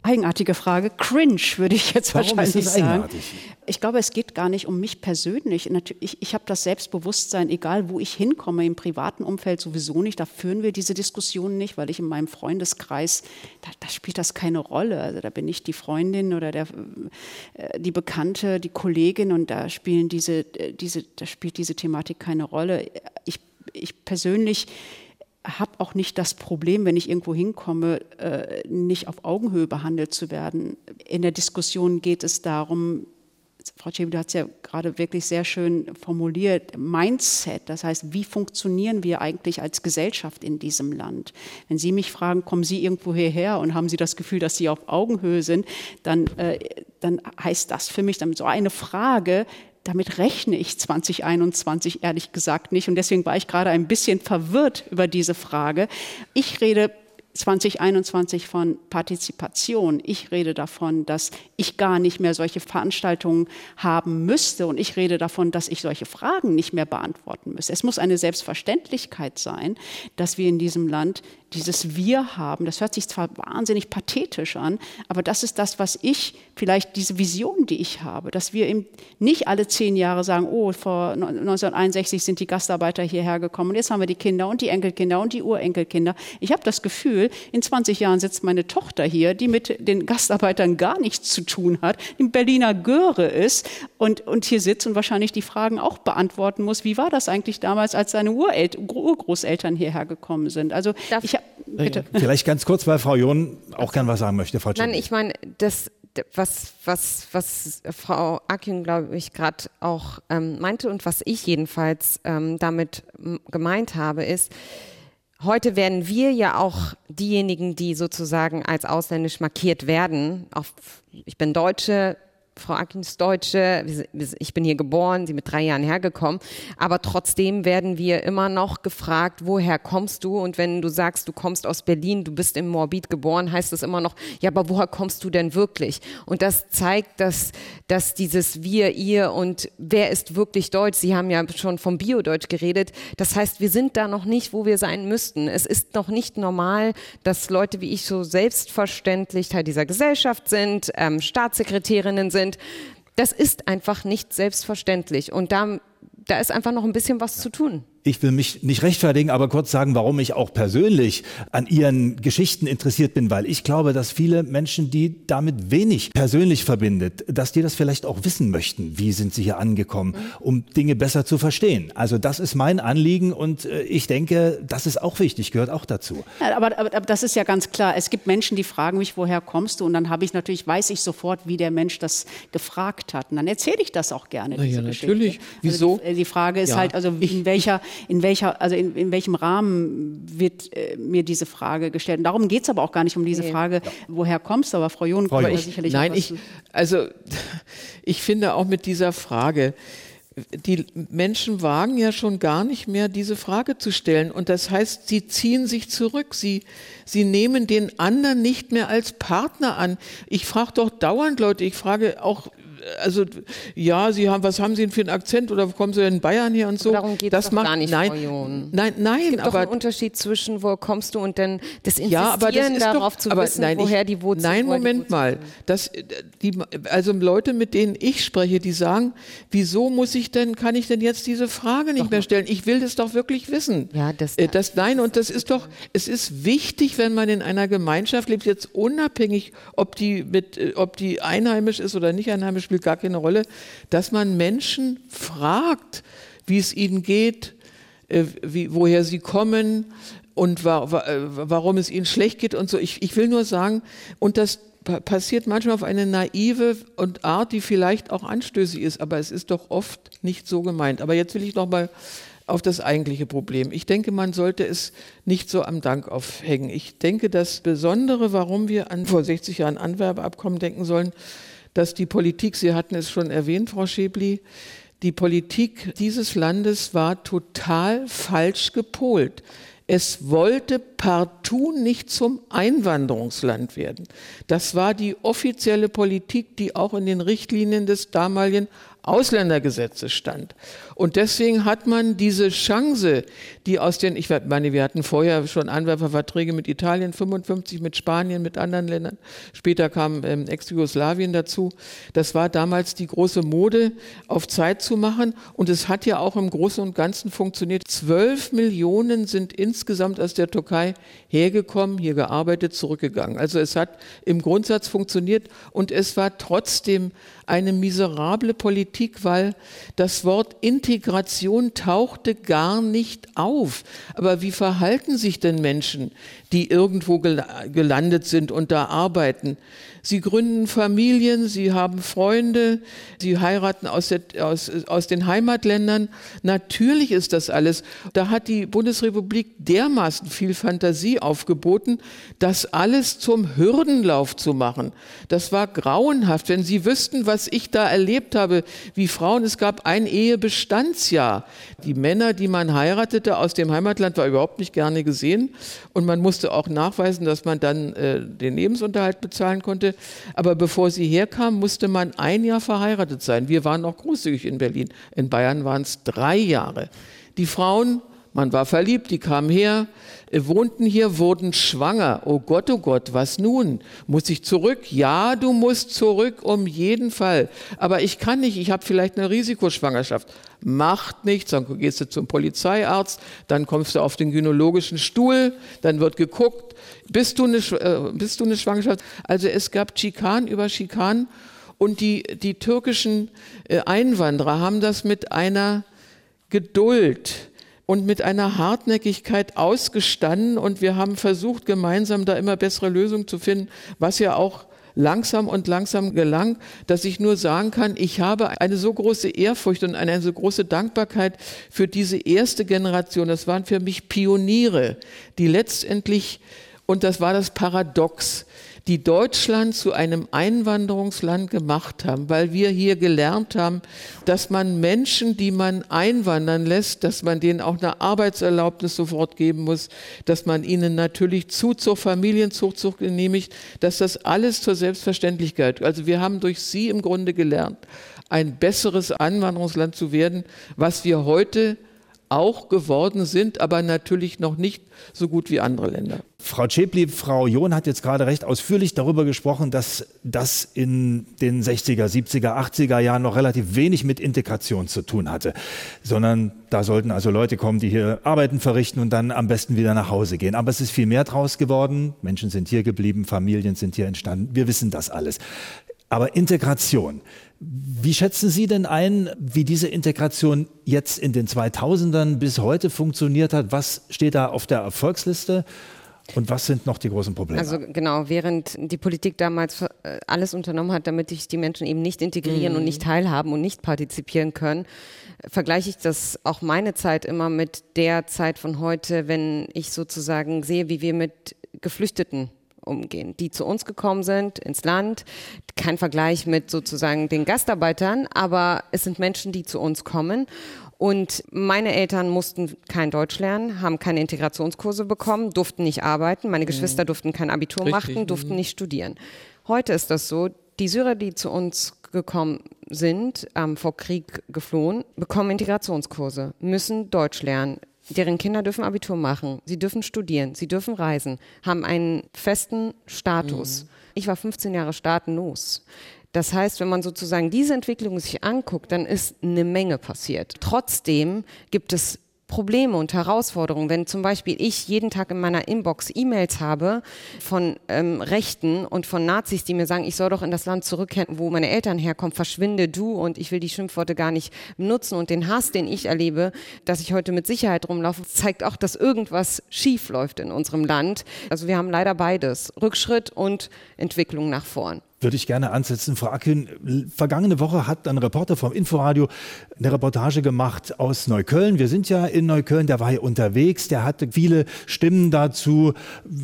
Eigenartige Frage. Cringe, würde ich jetzt Warum wahrscheinlich ist das sagen. eigenartig? Ich glaube, es geht gar nicht um mich persönlich. Ich, ich habe das Selbstbewusstsein, egal wo ich hinkomme, im privaten Umfeld sowieso nicht. Da führen wir diese Diskussionen nicht, weil ich in meinem Freundeskreis, da, da spielt das keine Rolle. Also da bin ich die Freundin oder der, äh, die Bekannte, die Kollegin und da spielen diese, äh, diese, da spielt diese Thematik keine Rolle. Ich, ich persönlich habe auch nicht das Problem, wenn ich irgendwo hinkomme, äh, nicht auf Augenhöhe behandelt zu werden. In der Diskussion geht es darum, Frau Chebe, du hast ja gerade wirklich sehr schön formuliert, Mindset, das heißt, wie funktionieren wir eigentlich als Gesellschaft in diesem Land? Wenn Sie mich fragen, kommen Sie irgendwo hierher und haben Sie das Gefühl, dass Sie auf Augenhöhe sind, dann, äh, dann heißt das für mich damit so eine Frage, damit rechne ich 2021 ehrlich gesagt nicht. Und deswegen war ich gerade ein bisschen verwirrt über diese Frage. Ich rede 2021 von Partizipation. Ich rede davon, dass ich gar nicht mehr solche Veranstaltungen haben müsste und ich rede davon, dass ich solche Fragen nicht mehr beantworten müsste. Es muss eine Selbstverständlichkeit sein, dass wir in diesem Land dieses Wir haben. Das hört sich zwar wahnsinnig pathetisch an, aber das ist das, was ich, vielleicht diese Vision, die ich habe, dass wir eben nicht alle zehn Jahre sagen, oh, vor 1961 sind die Gastarbeiter hierher gekommen und jetzt haben wir die Kinder und die Enkelkinder und die Urenkelkinder. Ich habe das Gefühl, in 20 Jahren sitzt meine Tochter hier, die mit den Gastarbeitern gar nichts zu tun hat, die Berliner Göre ist und, und hier sitzt und wahrscheinlich die Fragen auch beantworten muss. Wie war das eigentlich damals, als seine Urel Urgroßeltern hierher gekommen sind? Also Darf ich habe Bitte. Vielleicht ganz kurz, weil Frau John auch gern was sagen möchte. Frau Nein, ich meine, das, was, was, was Frau Akin, glaube ich, gerade auch ähm, meinte und was ich jedenfalls ähm, damit gemeint habe, ist, heute werden wir ja auch diejenigen, die sozusagen als ausländisch markiert werden. Auf, ich bin Deutsche, Frau Akin ist Deutsche, ich bin hier geboren, sie mit drei Jahren hergekommen, aber trotzdem werden wir immer noch gefragt, woher kommst du? Und wenn du sagst, du kommst aus Berlin, du bist im Morbid geboren, heißt das immer noch, ja, aber woher kommst du denn wirklich? Und das zeigt, dass, dass dieses Wir, ihr und wer ist wirklich Deutsch, Sie haben ja schon vom Bio-Deutsch geredet, das heißt, wir sind da noch nicht, wo wir sein müssten. Es ist noch nicht normal, dass Leute wie ich so selbstverständlich Teil dieser Gesellschaft sind, ähm, Staatssekretärinnen sind. Das ist einfach nicht selbstverständlich. Und da, da ist einfach noch ein bisschen was zu tun. Ich will mich nicht rechtfertigen, aber kurz sagen, warum ich auch persönlich an Ihren Geschichten interessiert bin, weil ich glaube, dass viele Menschen, die damit wenig persönlich verbindet, dass die das vielleicht auch wissen möchten. Wie sind sie hier angekommen, um Dinge besser zu verstehen? Also das ist mein Anliegen und äh, ich denke, das ist auch wichtig, gehört auch dazu. Ja, aber, aber, aber das ist ja ganz klar. Es gibt Menschen, die fragen mich, woher kommst du? Und dann habe ich natürlich, weiß ich sofort, wie der Mensch das gefragt hat. Und dann erzähle ich das auch gerne. Na ja, diese Geschichte. natürlich. Wieso? Also die, die Frage ist Ja. halt, also in welcher, in welcher, also in, in welchem Rahmen wird äh, mir diese Frage gestellt? Und darum geht es aber auch gar nicht um diese Nee. Frage, woher kommst du? Aber Frau John da sicherlich Nein, ich, also ich finde auch mit dieser Frage, die Menschen wagen ja schon gar nicht mehr, diese Frage zu stellen. Und das heißt, sie ziehen sich zurück. Sie, sie nehmen den anderen nicht mehr als Partner an. Ich frage doch dauernd Leute, ich frage auch, also ja, Sie haben, was haben Sie denn für einen Akzent oder kommen Sie denn in Bayern her und so? darum das doch macht, gar nicht, nein, Frau John. nein, nein, Es gibt doch aber einen Unterschied zwischen, wo kommst du und dann das Insistieren ja, aber das darauf doch, zu aber wissen, nein, woher ich, die Wurzeln Nein, Moment mal. Das, die, also Leute, mit denen ich spreche, die sagen, wieso muss ich denn, kann ich denn jetzt diese Frage nicht mehr stellen? Ich will das doch wirklich wissen. Ja, das- Äh, das nein, und das ist doch, es ist wichtig, wenn man in einer Gemeinschaft lebt, jetzt unabhängig, ob die mit, äh, ob die einheimisch ist oder nicht einheimisch, spielt gar keine Rolle, dass man Menschen fragt, wie es ihnen geht, äh, wie, woher sie kommen und wa wa äh, warum es ihnen schlecht geht und so. Ich, ich will nur sagen, und das pa passiert manchmal auf eine naive und Art, die vielleicht auch anstößig ist, aber es ist doch oft nicht so gemeint. Aber jetzt will ich noch mal auf das eigentliche Problem. Ich denke, man sollte es nicht so am Dank aufhängen. Ich denke, das Besondere, warum wir an vor 60 Jahren Anwerbeabkommen denken sollen, dass die Politik, Sie hatten es schon erwähnt, Frau Schäbli, die Politik dieses Landes war total falsch gepolt. Es wollte partout nicht zum Einwanderungsland werden. Das war die offizielle Politik, die auch in den Richtlinien des damaligen Ausländergesetzes stand. Und deswegen hat man diese Chance, die aus den, ich meine, wir hatten vorher schon Anwerferverträge mit Italien, 55 mit Spanien, mit anderen Ländern. Später kam ähm, Ex-Jugoslawien dazu. Das war damals die große Mode, auf Zeit zu machen. Und es hat ja auch im Großen und Ganzen funktioniert. Zwölf Millionen sind insgesamt aus der Türkei hergekommen, hier gearbeitet, zurückgegangen. Also es hat im Grundsatz funktioniert und es war trotzdem eine miserable Politik, weil das Wort Integration tauchte gar nicht auf. Aber wie verhalten sich denn Menschen, die irgendwo gelandet sind und da arbeiten? Sie gründen Familien, sie haben Freunde, sie heiraten aus, der, aus, aus den Heimatländern. Natürlich ist das alles. Da hat die Bundesrepublik dermaßen viel Fantasie aufgeboten, das alles zum Hürdenlauf zu machen. Das war grauenhaft. Wenn Sie wüssten, was ich da erlebt habe, wie Frauen, es gab ein Ehebestandsjahr. Die Männer, die man heiratete aus dem Heimatland, war überhaupt nicht gerne gesehen. Und man musste auch nachweisen, dass man dann äh, den Lebensunterhalt bezahlen konnte. Aber bevor sie herkam, musste man ein Jahr verheiratet sein. Wir waren noch großzügig in Berlin. In Bayern waren es drei Jahre. Die Frauen, man war verliebt, die kamen her, äh, wohnten hier, wurden schwanger. Oh Gott, oh Gott, was nun? Muss ich zurück? Ja, du musst zurück, um jeden Fall. Aber ich kann nicht, ich habe vielleicht eine Risikoschwangerschaft. Macht nichts, dann gehst du zum Polizeiarzt, dann kommst du auf den gynäkologischen Stuhl, dann wird geguckt, bist du eine, äh, bist du eine Schwangerschaft? Also es gab Schikan über Schikan und die, die türkischen äh, Einwanderer haben das mit einer Geduld und mit einer Hartnäckigkeit ausgestanden und wir haben versucht, gemeinsam da immer bessere Lösungen zu finden, was ja auch langsam und langsam gelang, dass ich nur sagen kann, ich habe eine so große Ehrfurcht und eine so große Dankbarkeit für diese erste Generation. Das waren für mich Pioniere, die letztendlich und das war das Paradox, die Deutschland zu einem Einwanderungsland gemacht haben, weil wir hier gelernt haben, dass man Menschen, die man einwandern lässt, dass man denen auch eine Arbeitserlaubnis sofort geben muss, dass man ihnen natürlich zu zur Familienzucht genehmigt, dass das alles zur Selbstverständlichkeit. Also wir haben durch sie im Grunde gelernt, ein besseres Einwanderungsland zu werden, was wir heute auch geworden sind, aber natürlich noch nicht so gut wie andere Länder. Frau Schäpli, Frau John hat jetzt gerade recht ausführlich darüber gesprochen, dass das in den 60er, 70er, 80er Jahren noch relativ wenig mit Integration zu tun hatte, sondern da sollten also Leute kommen, die hier Arbeiten verrichten und dann am besten wieder nach Hause gehen. Aber es ist viel mehr draus geworden. Menschen sind hier geblieben, Familien sind hier entstanden. Wir wissen das alles. Aber Integration, wie schätzen Sie denn ein, wie diese Integration jetzt in den 2000ern bis heute funktioniert hat? Was steht da auf der Erfolgsliste? Und was sind noch die großen Probleme? Also genau, während die Politik damals äh, alles unternommen hat, damit sich die Menschen eben nicht integrieren mhm. und nicht teilhaben und nicht partizipieren können, vergleiche ich das auch meine Zeit immer mit der Zeit von heute, wenn ich sozusagen sehe, wie wir mit Geflüchteten umgehen, die zu uns gekommen sind ins Land. Kein Vergleich mit sozusagen den Gastarbeitern, aber es sind Menschen, die zu uns kommen. Und meine Eltern mussten kein Deutsch lernen, haben keine Integrationskurse bekommen, durften nicht arbeiten. Meine Geschwister durften kein Abitur Richtig. machen, durften mhm. nicht studieren. Heute ist das so, die Syrer, die zu uns gekommen sind, ähm, vor Krieg geflohen, bekommen Integrationskurse, müssen Deutsch lernen, Deren Kinder dürfen Abitur machen, sie dürfen studieren, sie dürfen reisen, haben einen festen Status. Mhm. Ich war 15 Jahre staatenlos. Das heißt, wenn man sozusagen diese Entwicklung sich anguckt, dann ist eine Menge passiert. Trotzdem gibt es Probleme und Herausforderungen. Wenn zum Beispiel ich jeden Tag in meiner Inbox E-Mails habe von ähm, Rechten und von Nazis, die mir sagen, ich soll doch in das Land zurückkehren, wo meine Eltern herkommen, verschwinde du und ich will die Schimpfworte gar nicht benutzen und den Hass, den ich erlebe, dass ich heute mit Sicherheit rumlaufe, zeigt auch, dass irgendwas schief läuft in unserem Land. Also wir haben leider beides, Rückschritt und Entwicklung nach vorn würde ich gerne ansetzen. Frau Akin, vergangene Woche hat ein Reporter vom Inforadio eine Reportage gemacht aus Neukölln. Wir sind ja in Neukölln, der war hier unterwegs, der hatte viele Stimmen dazu,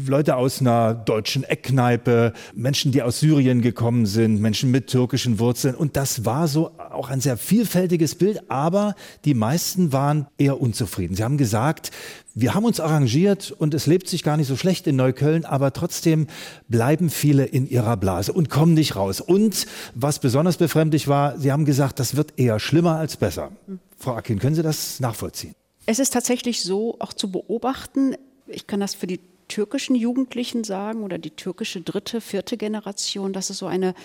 Leute aus einer deutschen Eckkneipe, Menschen, die aus Syrien gekommen sind, Menschen mit türkischen Wurzeln. Und das war so auch ein sehr vielfältiges Bild, aber die meisten waren eher unzufrieden. Sie haben gesagt, wir haben uns arrangiert und es lebt sich gar nicht so schlecht in Neukölln, aber trotzdem bleiben viele in ihrer Blase und kommen nicht raus. Und was besonders befremdlich war, Sie haben gesagt, das wird eher schlimmer als besser. Frau Akin, können Sie das nachvollziehen? Es ist tatsächlich so auch zu beobachten. Ich kann das für die türkischen Jugendlichen sagen oder die türkische dritte, vierte Generation, dass es so eine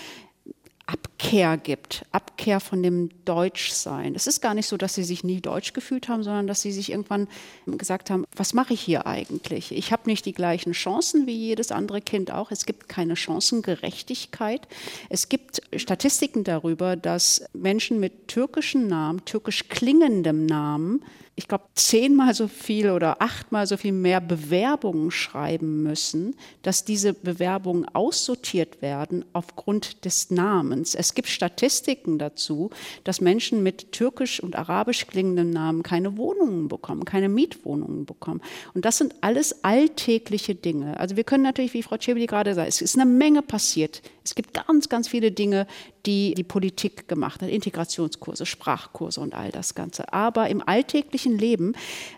Abkehr gibt, Abkehr von dem Deutschsein. Es ist gar nicht so, dass sie sich nie deutsch gefühlt haben, sondern dass sie sich irgendwann gesagt haben, was mache ich hier eigentlich? Ich habe nicht die gleichen Chancen wie jedes andere Kind auch. Es gibt keine Chancengerechtigkeit. Es gibt Statistiken darüber, dass Menschen mit türkischen Namen, türkisch klingendem Namen, ich glaube, zehnmal so viel oder achtmal so viel mehr Bewerbungen schreiben müssen, dass diese Bewerbungen aussortiert werden aufgrund des Namens. Es gibt Statistiken dazu, dass Menschen mit türkisch und arabisch klingendem Namen keine Wohnungen bekommen, keine Mietwohnungen bekommen. Und das sind alles alltägliche Dinge. Also wir können natürlich, wie Frau Cebeli gerade sagt, es ist eine Menge passiert. Es gibt ganz, ganz viele Dinge, die die Politik gemacht hat, Integrationskurse, Sprachkurse und all das Ganze. Aber im alltäglichen Leben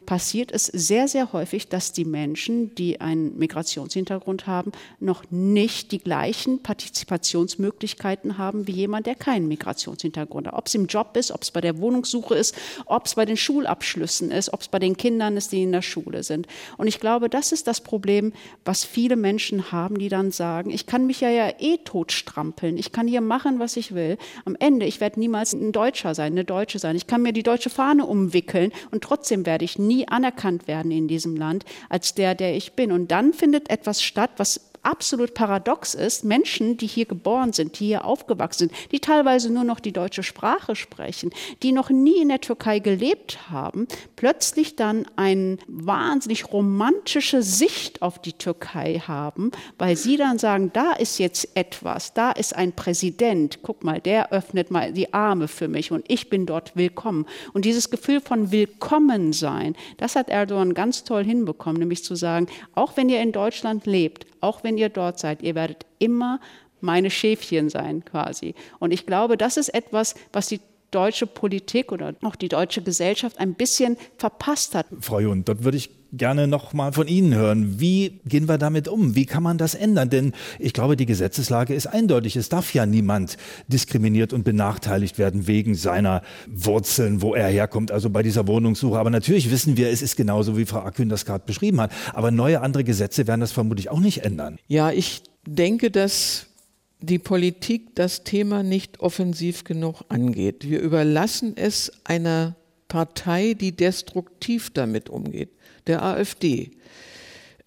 passiert es sehr, sehr häufig, dass die Menschen, die einen Migrationshintergrund haben, noch nicht die gleichen Partizipationsmöglichkeiten haben wie jemand, der keinen Migrationshintergrund hat. Ob es im Job ist, ob es bei der Wohnungssuche ist, ob es bei den Schulabschlüssen ist, ob es bei den Kindern ist, die in der Schule sind. Und ich glaube, das ist das Problem, was viele Menschen haben, die dann sagen, ich kann mich ja, ja eh totstrampeln, ich kann hier machen, was ich will. Am Ende, ich werde niemals ein Deutscher sein, eine Deutsche sein. Ich kann mir die deutsche Fahne umwickeln und trotzdem werde ich nie anerkannt werden in diesem Land als der, der ich bin. Und dann findet etwas statt, was absolut paradox ist, Menschen, die hier geboren sind, die hier aufgewachsen sind, die teilweise nur noch die deutsche Sprache sprechen, die noch nie in der Türkei gelebt haben, plötzlich dann eine wahnsinnig romantische Sicht auf die Türkei haben, weil sie dann sagen, da ist jetzt etwas, da ist ein Präsident, guck mal, der öffnet mal die Arme für mich und ich bin dort willkommen. Und dieses Gefühl von Willkommensein, das hat Erdogan ganz toll hinbekommen, nämlich zu sagen, auch wenn ihr in Deutschland lebt, auch wenn ihr dort seid, ihr werdet immer meine Schäfchen sein quasi. Und ich glaube, das ist etwas, was die deutsche Politik oder auch die deutsche Gesellschaft ein bisschen verpasst hat. Frau Jun, dort würde ich gerne noch mal von Ihnen hören. Wie gehen wir damit um? Wie kann man das ändern? Denn ich glaube, die Gesetzeslage ist eindeutig. Es darf ja niemand diskriminiert und benachteiligt werden wegen seiner Wurzeln, wo er herkommt, also bei dieser Wohnungssuche. Aber natürlich wissen wir, es ist genauso, wie Frau Akün das gerade beschrieben hat. Aber neue andere Gesetze werden das vermutlich auch nicht ändern. Ja, ich denke, dass die Politik das Thema nicht offensiv genug angeht. Wir überlassen es einer Partei, die destruktiv damit umgeht, der AfD.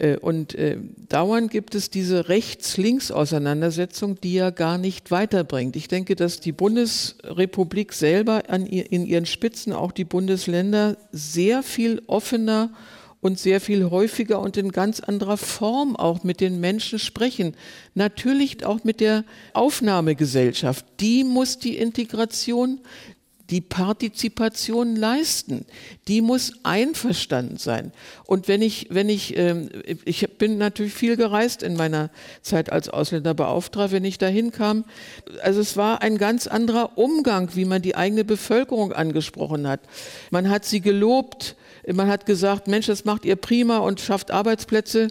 Äh, und äh, dauernd gibt es diese Rechts-Links-Auseinandersetzung, die ja gar nicht weiterbringt. Ich denke, dass die Bundesrepublik selber an in ihren Spitzen, auch die Bundesländer, sehr viel offener und sehr viel häufiger und in ganz anderer Form auch mit den Menschen sprechen. Natürlich auch mit der Aufnahmegesellschaft. Die muss die Integration, die Partizipation leisten. Die muss einverstanden sein. Und wenn ich, wenn ich, ähm, ich bin natürlich viel gereist in meiner Zeit als Ausländerbeauftragter, wenn ich dahin kam, also es war ein ganz anderer Umgang, wie man die eigene Bevölkerung angesprochen hat. Man hat sie gelobt, man hat gesagt, Mensch, das macht ihr prima und schafft Arbeitsplätze.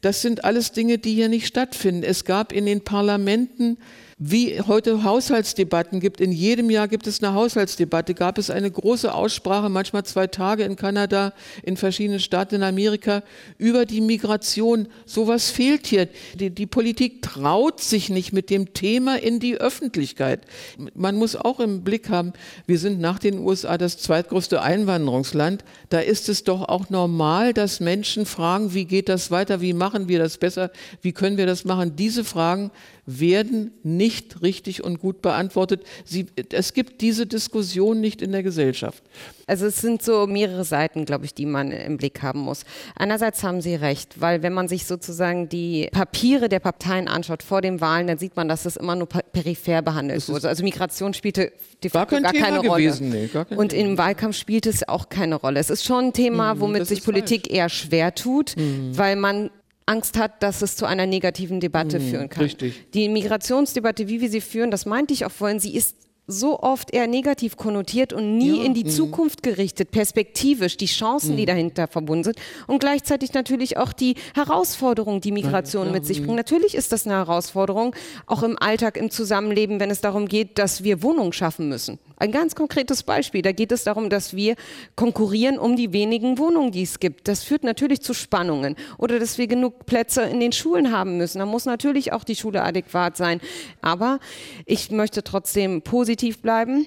Das sind alles Dinge, die hier nicht stattfinden. Es gab in den Parlamenten wie heute Haushaltsdebatten gibt, in jedem Jahr gibt es eine Haushaltsdebatte, gab es eine große Aussprache, manchmal zwei Tage in Kanada, in verschiedenen Staaten in Amerika, über die Migration. Sowas fehlt hier. Die, die Politik traut sich nicht mit dem Thema in die Öffentlichkeit. Man muss auch im Blick haben, wir sind nach den USA das zweitgrößte Einwanderungsland. Da ist es doch auch normal, dass Menschen fragen, wie geht das weiter, wie machen wir das besser, wie können wir das machen. Diese Fragen werden nicht richtig und gut beantwortet. Sie, es gibt diese Diskussion nicht in der Gesellschaft. Also es sind so mehrere Seiten, glaube ich, die man im Blick haben muss. Einerseits haben Sie recht, weil wenn man sich sozusagen die Papiere der Parteien anschaut vor den Wahlen, dann sieht man, dass das immer nur peripher behandelt wurde. Also Migration spielte de facto gar, gar keine Rolle. Nee, gar kein und im Wahlkampf spielt es auch keine Rolle. Es ist schon ein Thema, mhm, womit sich Politik falsch. eher schwer tut, mhm. weil man Angst hat, dass es zu einer negativen Debatte mhm, führen kann. Richtig. Die Migrationsdebatte, wie wir sie führen, das meinte ich auch vorhin, sie ist so oft eher negativ konnotiert und nie Ja. in die Mhm. Zukunft gerichtet, perspektivisch, die Chancen, die dahinter verbunden sind und gleichzeitig natürlich auch die Herausforderungen, die Migration mit sich bringt. Natürlich ist das eine Herausforderung, auch im Alltag, im Zusammenleben, wenn es darum geht, dass wir Wohnungen schaffen müssen. Ein ganz konkretes Beispiel. Da geht es darum, dass wir konkurrieren um die wenigen Wohnungen, die es gibt. Das führt natürlich zu Spannungen. Oder dass wir genug Plätze in den Schulen haben müssen. Da muss natürlich auch die Schule adäquat sein. Aber ich möchte trotzdem positiv bleiben.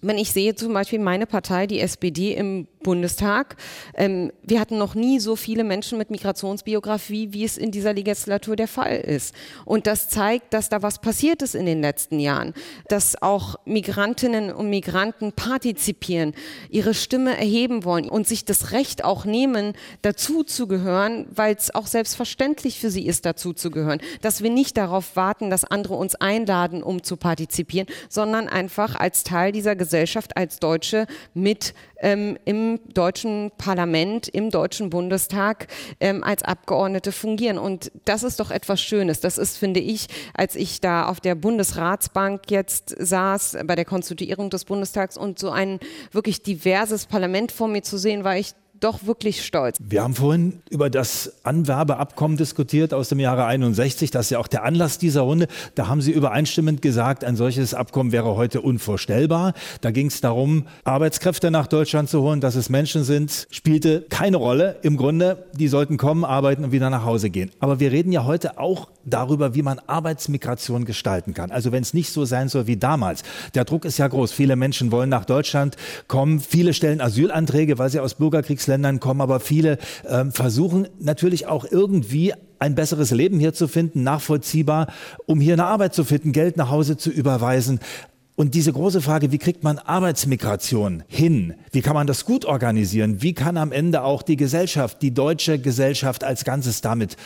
Wenn ich sehe zum Beispiel meine Partei, die SPD im Bundestag, ähm, wir hatten noch nie so viele Menschen mit Migrationsbiografie, wie es in dieser Legislatur der Fall ist. Und das zeigt, dass da was passiert ist in den letzten Jahren, dass auch Migrantinnen und Migranten partizipieren, ihre Stimme erheben wollen und sich das Recht auch nehmen, dazu zu gehören, weil es auch selbstverständlich für sie ist, dazu zu gehören. Dass wir nicht darauf warten, dass andere uns einladen, um zu partizipieren, sondern einfach als Teil dieser Gesellschaft, als Deutsche mit ähm, im deutschen Parlament, im deutschen Bundestag ähm, als Abgeordnete fungieren. Und das ist doch etwas Schönes. Das ist, finde ich, als ich da auf der Bundesratsbank jetzt saß, bei der Konstituierung des Bundestags und so ein wirklich diverses Parlament vor mir zu sehen, war ich doch wirklich stolz. Wir haben vorhin über das Anwerbeabkommen diskutiert aus dem Jahre 61. Das ist ja auch der Anlass dieser Runde. Da haben Sie übereinstimmend gesagt, ein solches Abkommen wäre heute unvorstellbar. Da ging es darum, Arbeitskräfte nach Deutschland zu holen, dass es Menschen sind, spielte keine Rolle. Im Grunde, die sollten kommen, arbeiten und wieder nach Hause gehen. Aber wir reden ja heute auch darüber, wie man Arbeitsmigration gestalten kann. Also wenn es nicht so sein soll wie damals. Der Druck ist ja groß. Viele Menschen wollen nach Deutschland kommen. Viele stellen Asylanträge, weil sie aus Bürgerkriegsländern kommen. Aber viele ähm, versuchen natürlich auch irgendwie ein besseres Leben hier zu finden, nachvollziehbar, um hier eine Arbeit zu finden, Geld nach Hause zu überweisen. Und diese große Frage, wie kriegt man Arbeitsmigration hin? Wie kann man das gut organisieren? Wie kann am Ende auch die Gesellschaft, die deutsche Gesellschaft als Ganzes damit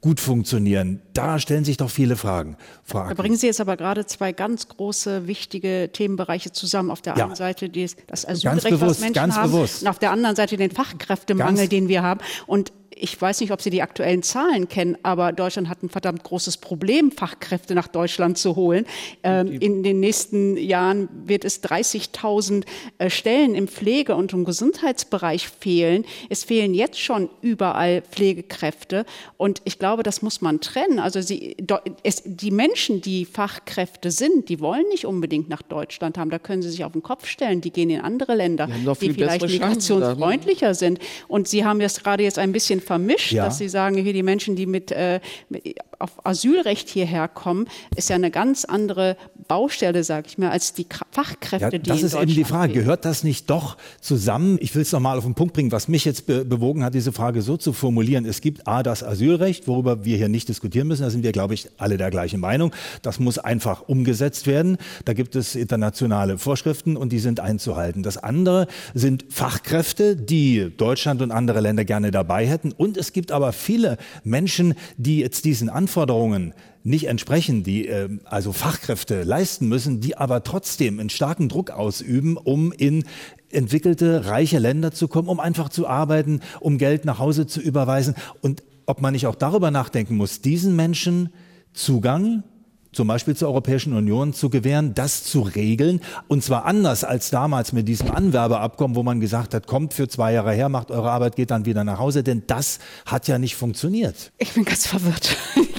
gut funktionieren? Da stellen sich doch viele Fragen. Frau Da bringen Sie jetzt aber gerade zwei ganz große, wichtige Themenbereiche zusammen. Auf der Ja. einen Seite das Asylrecht, was bewusst, Menschen ganz haben, bewusst. und auf der anderen Seite den Fachkräftemangel, Ganz- den wir haben. Und ich weiß nicht, ob Sie die aktuellen Zahlen kennen, aber Deutschland hat ein verdammt großes Problem, Fachkräfte nach Deutschland zu holen. Ähm, in den nächsten Jahren wird es 30.000 äh, Stellen im Pflege- und im Gesundheitsbereich fehlen. Es fehlen jetzt schon überall Pflegekräfte. Und ich glaube, das muss man trennen. Also sie, es, die Menschen, die Fachkräfte sind, die wollen nicht unbedingt nach Deutschland haben. Da können sie sich auf den Kopf stellen. Die gehen in andere Länder, Die die viel vielleicht ne? migrationsfreundlicher sind. Und Sie haben das gerade jetzt ein bisschen vermischt, Ja. dass Sie sagen, hier die Menschen, die mit, äh, mit auf Asylrecht hierher kommen, ist ja eine ganz andere Baustelle, sage ich mal, als die Fachkräfte, Ja, die das ist eben die Frage. fehlen. Gehört das nicht doch zusammen? Ich will es nochmal auf den Punkt bringen, was mich jetzt be bewogen hat, diese Frage so zu formulieren. Es gibt A, das Asylrecht, worüber wir hier nicht diskutieren müssen. Da sind wir, glaube ich, alle der gleichen Meinung. Das muss einfach umgesetzt werden. Da gibt es internationale Vorschriften und die sind einzuhalten. Das andere sind Fachkräfte, die Deutschland und andere Länder gerne dabei hätten. Und es gibt aber viele Menschen, die jetzt diesen Anforderungen nicht entsprechen, die äh, also Fachkräfte leisten müssen, die aber trotzdem einen starken Druck ausüben, um in entwickelte, reiche Länder zu kommen, um einfach zu arbeiten, um Geld nach Hause zu überweisen. Und ob man nicht auch darüber nachdenken muss, diesen Menschen Zugang zum Beispiel zur Europäischen Union zu gewähren, das zu regeln. Und zwar anders als damals mit diesem Anwerbeabkommen, wo man gesagt hat, kommt für zwei Jahre her, macht eure Arbeit, geht dann wieder nach Hause. Denn das hat ja nicht funktioniert. Ich bin ganz verwirrt.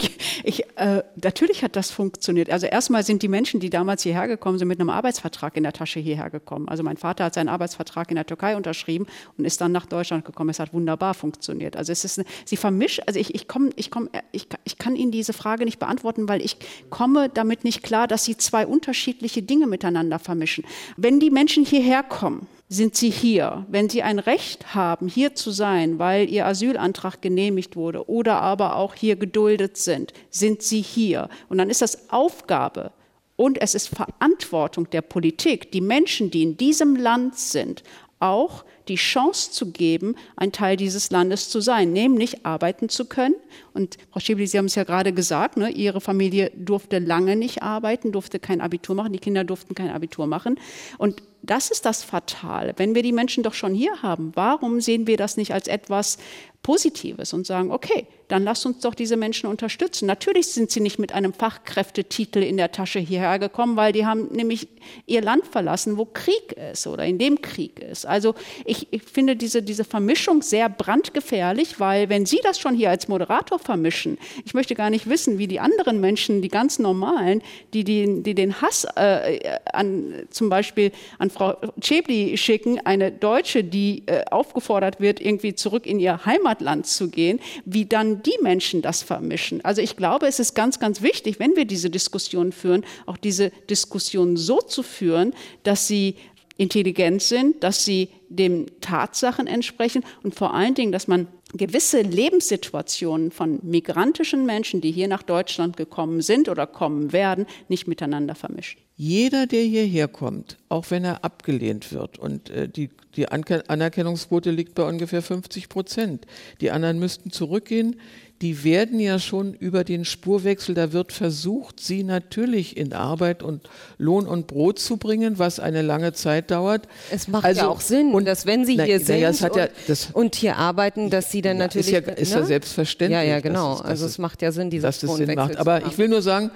Ich, äh, natürlich hat das funktioniert. Also erstmal sind die Menschen, die damals hierher gekommen sind, mit einem Arbeitsvertrag in der Tasche hierher gekommen. Also mein Vater hat seinen Arbeitsvertrag in der Türkei unterschrieben und ist dann nach Deutschland gekommen. Es hat wunderbar funktioniert. Also es ist, eine, sie vermischt, also ich, ich komme, ich komme, ich, ich kann Ihnen diese Frage nicht beantworten, weil ich komme damit nicht klar, dass sie zwei unterschiedliche Dinge miteinander vermischen. Wenn die Menschen hierher kommen, sind sie hier. Wenn sie ein Recht haben, hier zu sein, weil ihr Asylantrag genehmigt wurde oder aber auch hier geduldet sind, sind sie hier. Und dann ist das Aufgabe und es ist Verantwortung der Politik, die Menschen, die in diesem Land sind, auch die Chance zu geben, ein Teil dieses Landes zu sein, nämlich arbeiten zu können. Und Frau Schäbli, Sie haben es ja gerade gesagt, ne, Ihre Familie durfte lange nicht arbeiten, durfte kein Abitur machen, die Kinder durften kein Abitur machen. Und das ist das Fatale. Wenn wir die Menschen doch schon hier haben, warum sehen wir das nicht als etwas Positives und sagen, okay, dann lasst uns doch diese Menschen unterstützen. Natürlich sind sie nicht mit einem Fachkräftetitel in der Tasche hierher gekommen, weil die haben nämlich ihr Land verlassen, wo Krieg ist oder in dem Krieg ist. Also ich, ich finde diese, diese Vermischung sehr brandgefährlich, weil wenn Sie das schon hier als Moderator vermischen, ich möchte gar nicht wissen, wie die anderen Menschen, die ganz normalen, die, die, die den Hass äh, an zum Beispiel an Frau Chebli schicken, eine Deutsche, die äh, aufgefordert wird, irgendwie zurück in ihr Heimatland zu gehen, wie dann die Menschen das vermischen. Also ich glaube, es ist ganz, ganz wichtig, wenn wir diese Diskussion führen, auch diese Diskussion so zu führen, dass sie intelligent sind, dass sie den Tatsachen entsprechen und vor allen Dingen, dass man gewisse Lebenssituationen von migrantischen Menschen, die hier nach Deutschland gekommen sind oder kommen werden, nicht miteinander vermischt. Jeder, der hierher kommt, auch wenn er abgelehnt wird, und äh, die, die Anerkennungsquote liegt bei ungefähr 50 Prozent, die anderen müssten zurückgehen, die werden ja schon über den Spurwechsel, da wird versucht, sie natürlich in Arbeit und Lohn und Brot zu bringen, was eine lange Zeit dauert. Es macht also, ja auch Sinn, und, dass wenn sie na, hier na, sind ja, und, ja, das, und, hier arbeiten, dass sie dann natürlich... Ist ja, ist ne? ja selbstverständlich. Ja, ja, genau. Es, also es macht ja Sinn, dieses dass das Sinn macht. Aber ich will nur sagen,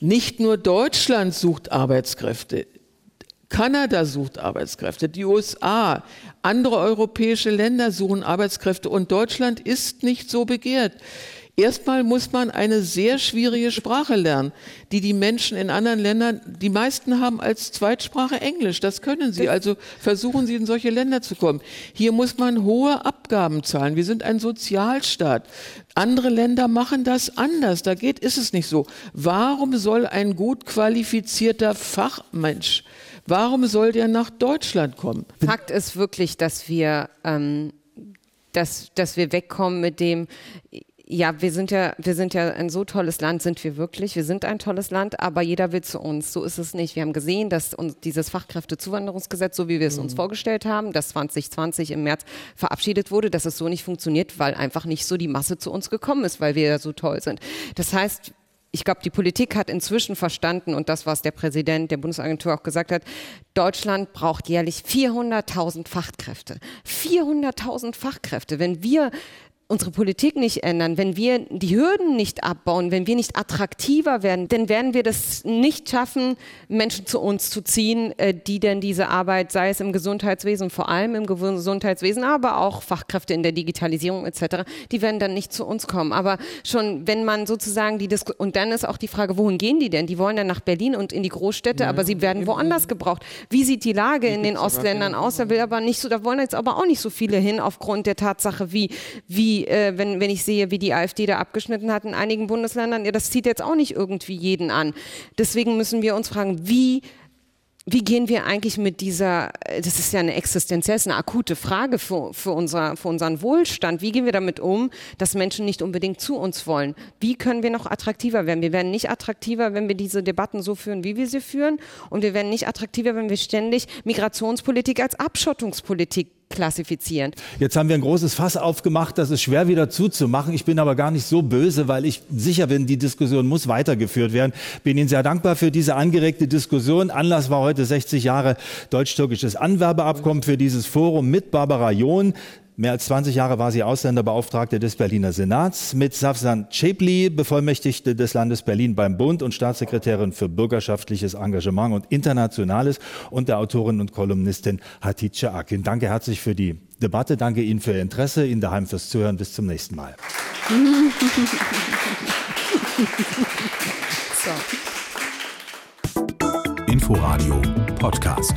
nicht nur Deutschland sucht Arbeitskräfte. Kanada sucht Arbeitskräfte, die USA, andere europäische Länder suchen Arbeitskräfte und Deutschland ist nicht so begehrt. Erstmal muss man eine sehr schwierige Sprache lernen, die die Menschen in anderen Ländern, die meisten haben als Zweitsprache Englisch, das können sie. Also versuchen sie in solche Länder zu kommen. Hier muss man hohe Abgaben zahlen. Wir sind ein Sozialstaat. Andere Länder machen das anders. Da geht, ist es nicht so. Warum soll ein gut qualifizierter Fachmensch Warum soll der nach Deutschland kommen? Fakt ist wirklich, dass wir, ähm, dass, dass wir wegkommen mit dem, ja, wir sind ja, wir sind ja ein so tolles Land, sind wir wirklich. Wir sind ein tolles Land, aber jeder will zu uns. So ist es nicht. Wir haben gesehen, dass uns dieses Fachkräftezuwanderungsgesetz, so wie wir es uns mhm. vorgestellt haben, das 2020 im März verabschiedet wurde, dass es so nicht funktioniert, weil einfach nicht so die Masse zu uns gekommen ist, weil wir ja so toll sind. Das heißt, ich glaube, die Politik hat inzwischen verstanden und das, was der Präsident der Bundesagentur auch gesagt hat, Deutschland braucht jährlich 400.000 Fachkräfte. 400.000 Fachkräfte. Wenn wir unsere Politik nicht ändern, wenn wir die Hürden nicht abbauen, wenn wir nicht attraktiver werden, dann werden wir das nicht schaffen, Menschen zu uns zu ziehen, äh, die denn diese Arbeit, sei es im Gesundheitswesen, vor allem im Gesundheitswesen, aber auch Fachkräfte in der Digitalisierung etc., die werden dann nicht zu uns kommen. Aber schon, wenn man sozusagen die Disku und dann ist auch die Frage, wohin gehen die denn? Die wollen dann nach Berlin und in die Großstädte, ja, aber sie werden woanders gebraucht. Wie sieht die Lage in den Ostländern aus? Da will aber nicht so, da wollen jetzt aber auch nicht so viele hin aufgrund der Tatsache, wie, wie äh, wenn, wenn ich sehe, wie die AfD da abgeschnitten hat in einigen Bundesländern, ja, das zieht jetzt auch nicht irgendwie jeden an. Deswegen müssen wir uns fragen, wie wie gehen wir eigentlich mit dieser, das ist ja eine existenziell, eine akute Frage für, für, unser, für unseren Wohlstand. Wie gehen wir damit um, dass Menschen nicht unbedingt zu uns wollen? Wie können wir noch attraktiver werden? Wir werden nicht attraktiver, wenn wir diese Debatten so führen, wie wir sie führen. Und wir werden nicht attraktiver, wenn wir ständig Migrationspolitik als Abschottungspolitik klassifizieren. Jetzt haben wir ein großes Fass aufgemacht, das ist schwer wieder zuzumachen. Ich bin aber gar nicht so böse, weil ich sicher bin, die Diskussion muss weitergeführt werden. Bin Ihnen sehr dankbar für diese angeregte Diskussion. Anlass war heute 60 Jahre deutsch-türkisches Anwerbeabkommen für dieses Forum mit Barbara John. Mehr als 20 Jahre war sie Ausländerbeauftragte des Berliner Senats, mit Safsan Chepli, Bevollmächtigte des Landes Berlin beim Bund und Staatssekretärin für bürgerschaftliches Engagement und Internationales und der Autorin und Kolumnistin Hatice Akin. Danke herzlich für die Debatte, danke Ihnen für Ihr Interesse, Ihnen daheim fürs Zuhören. Bis zum nächsten Mal. Inforadio Podcast.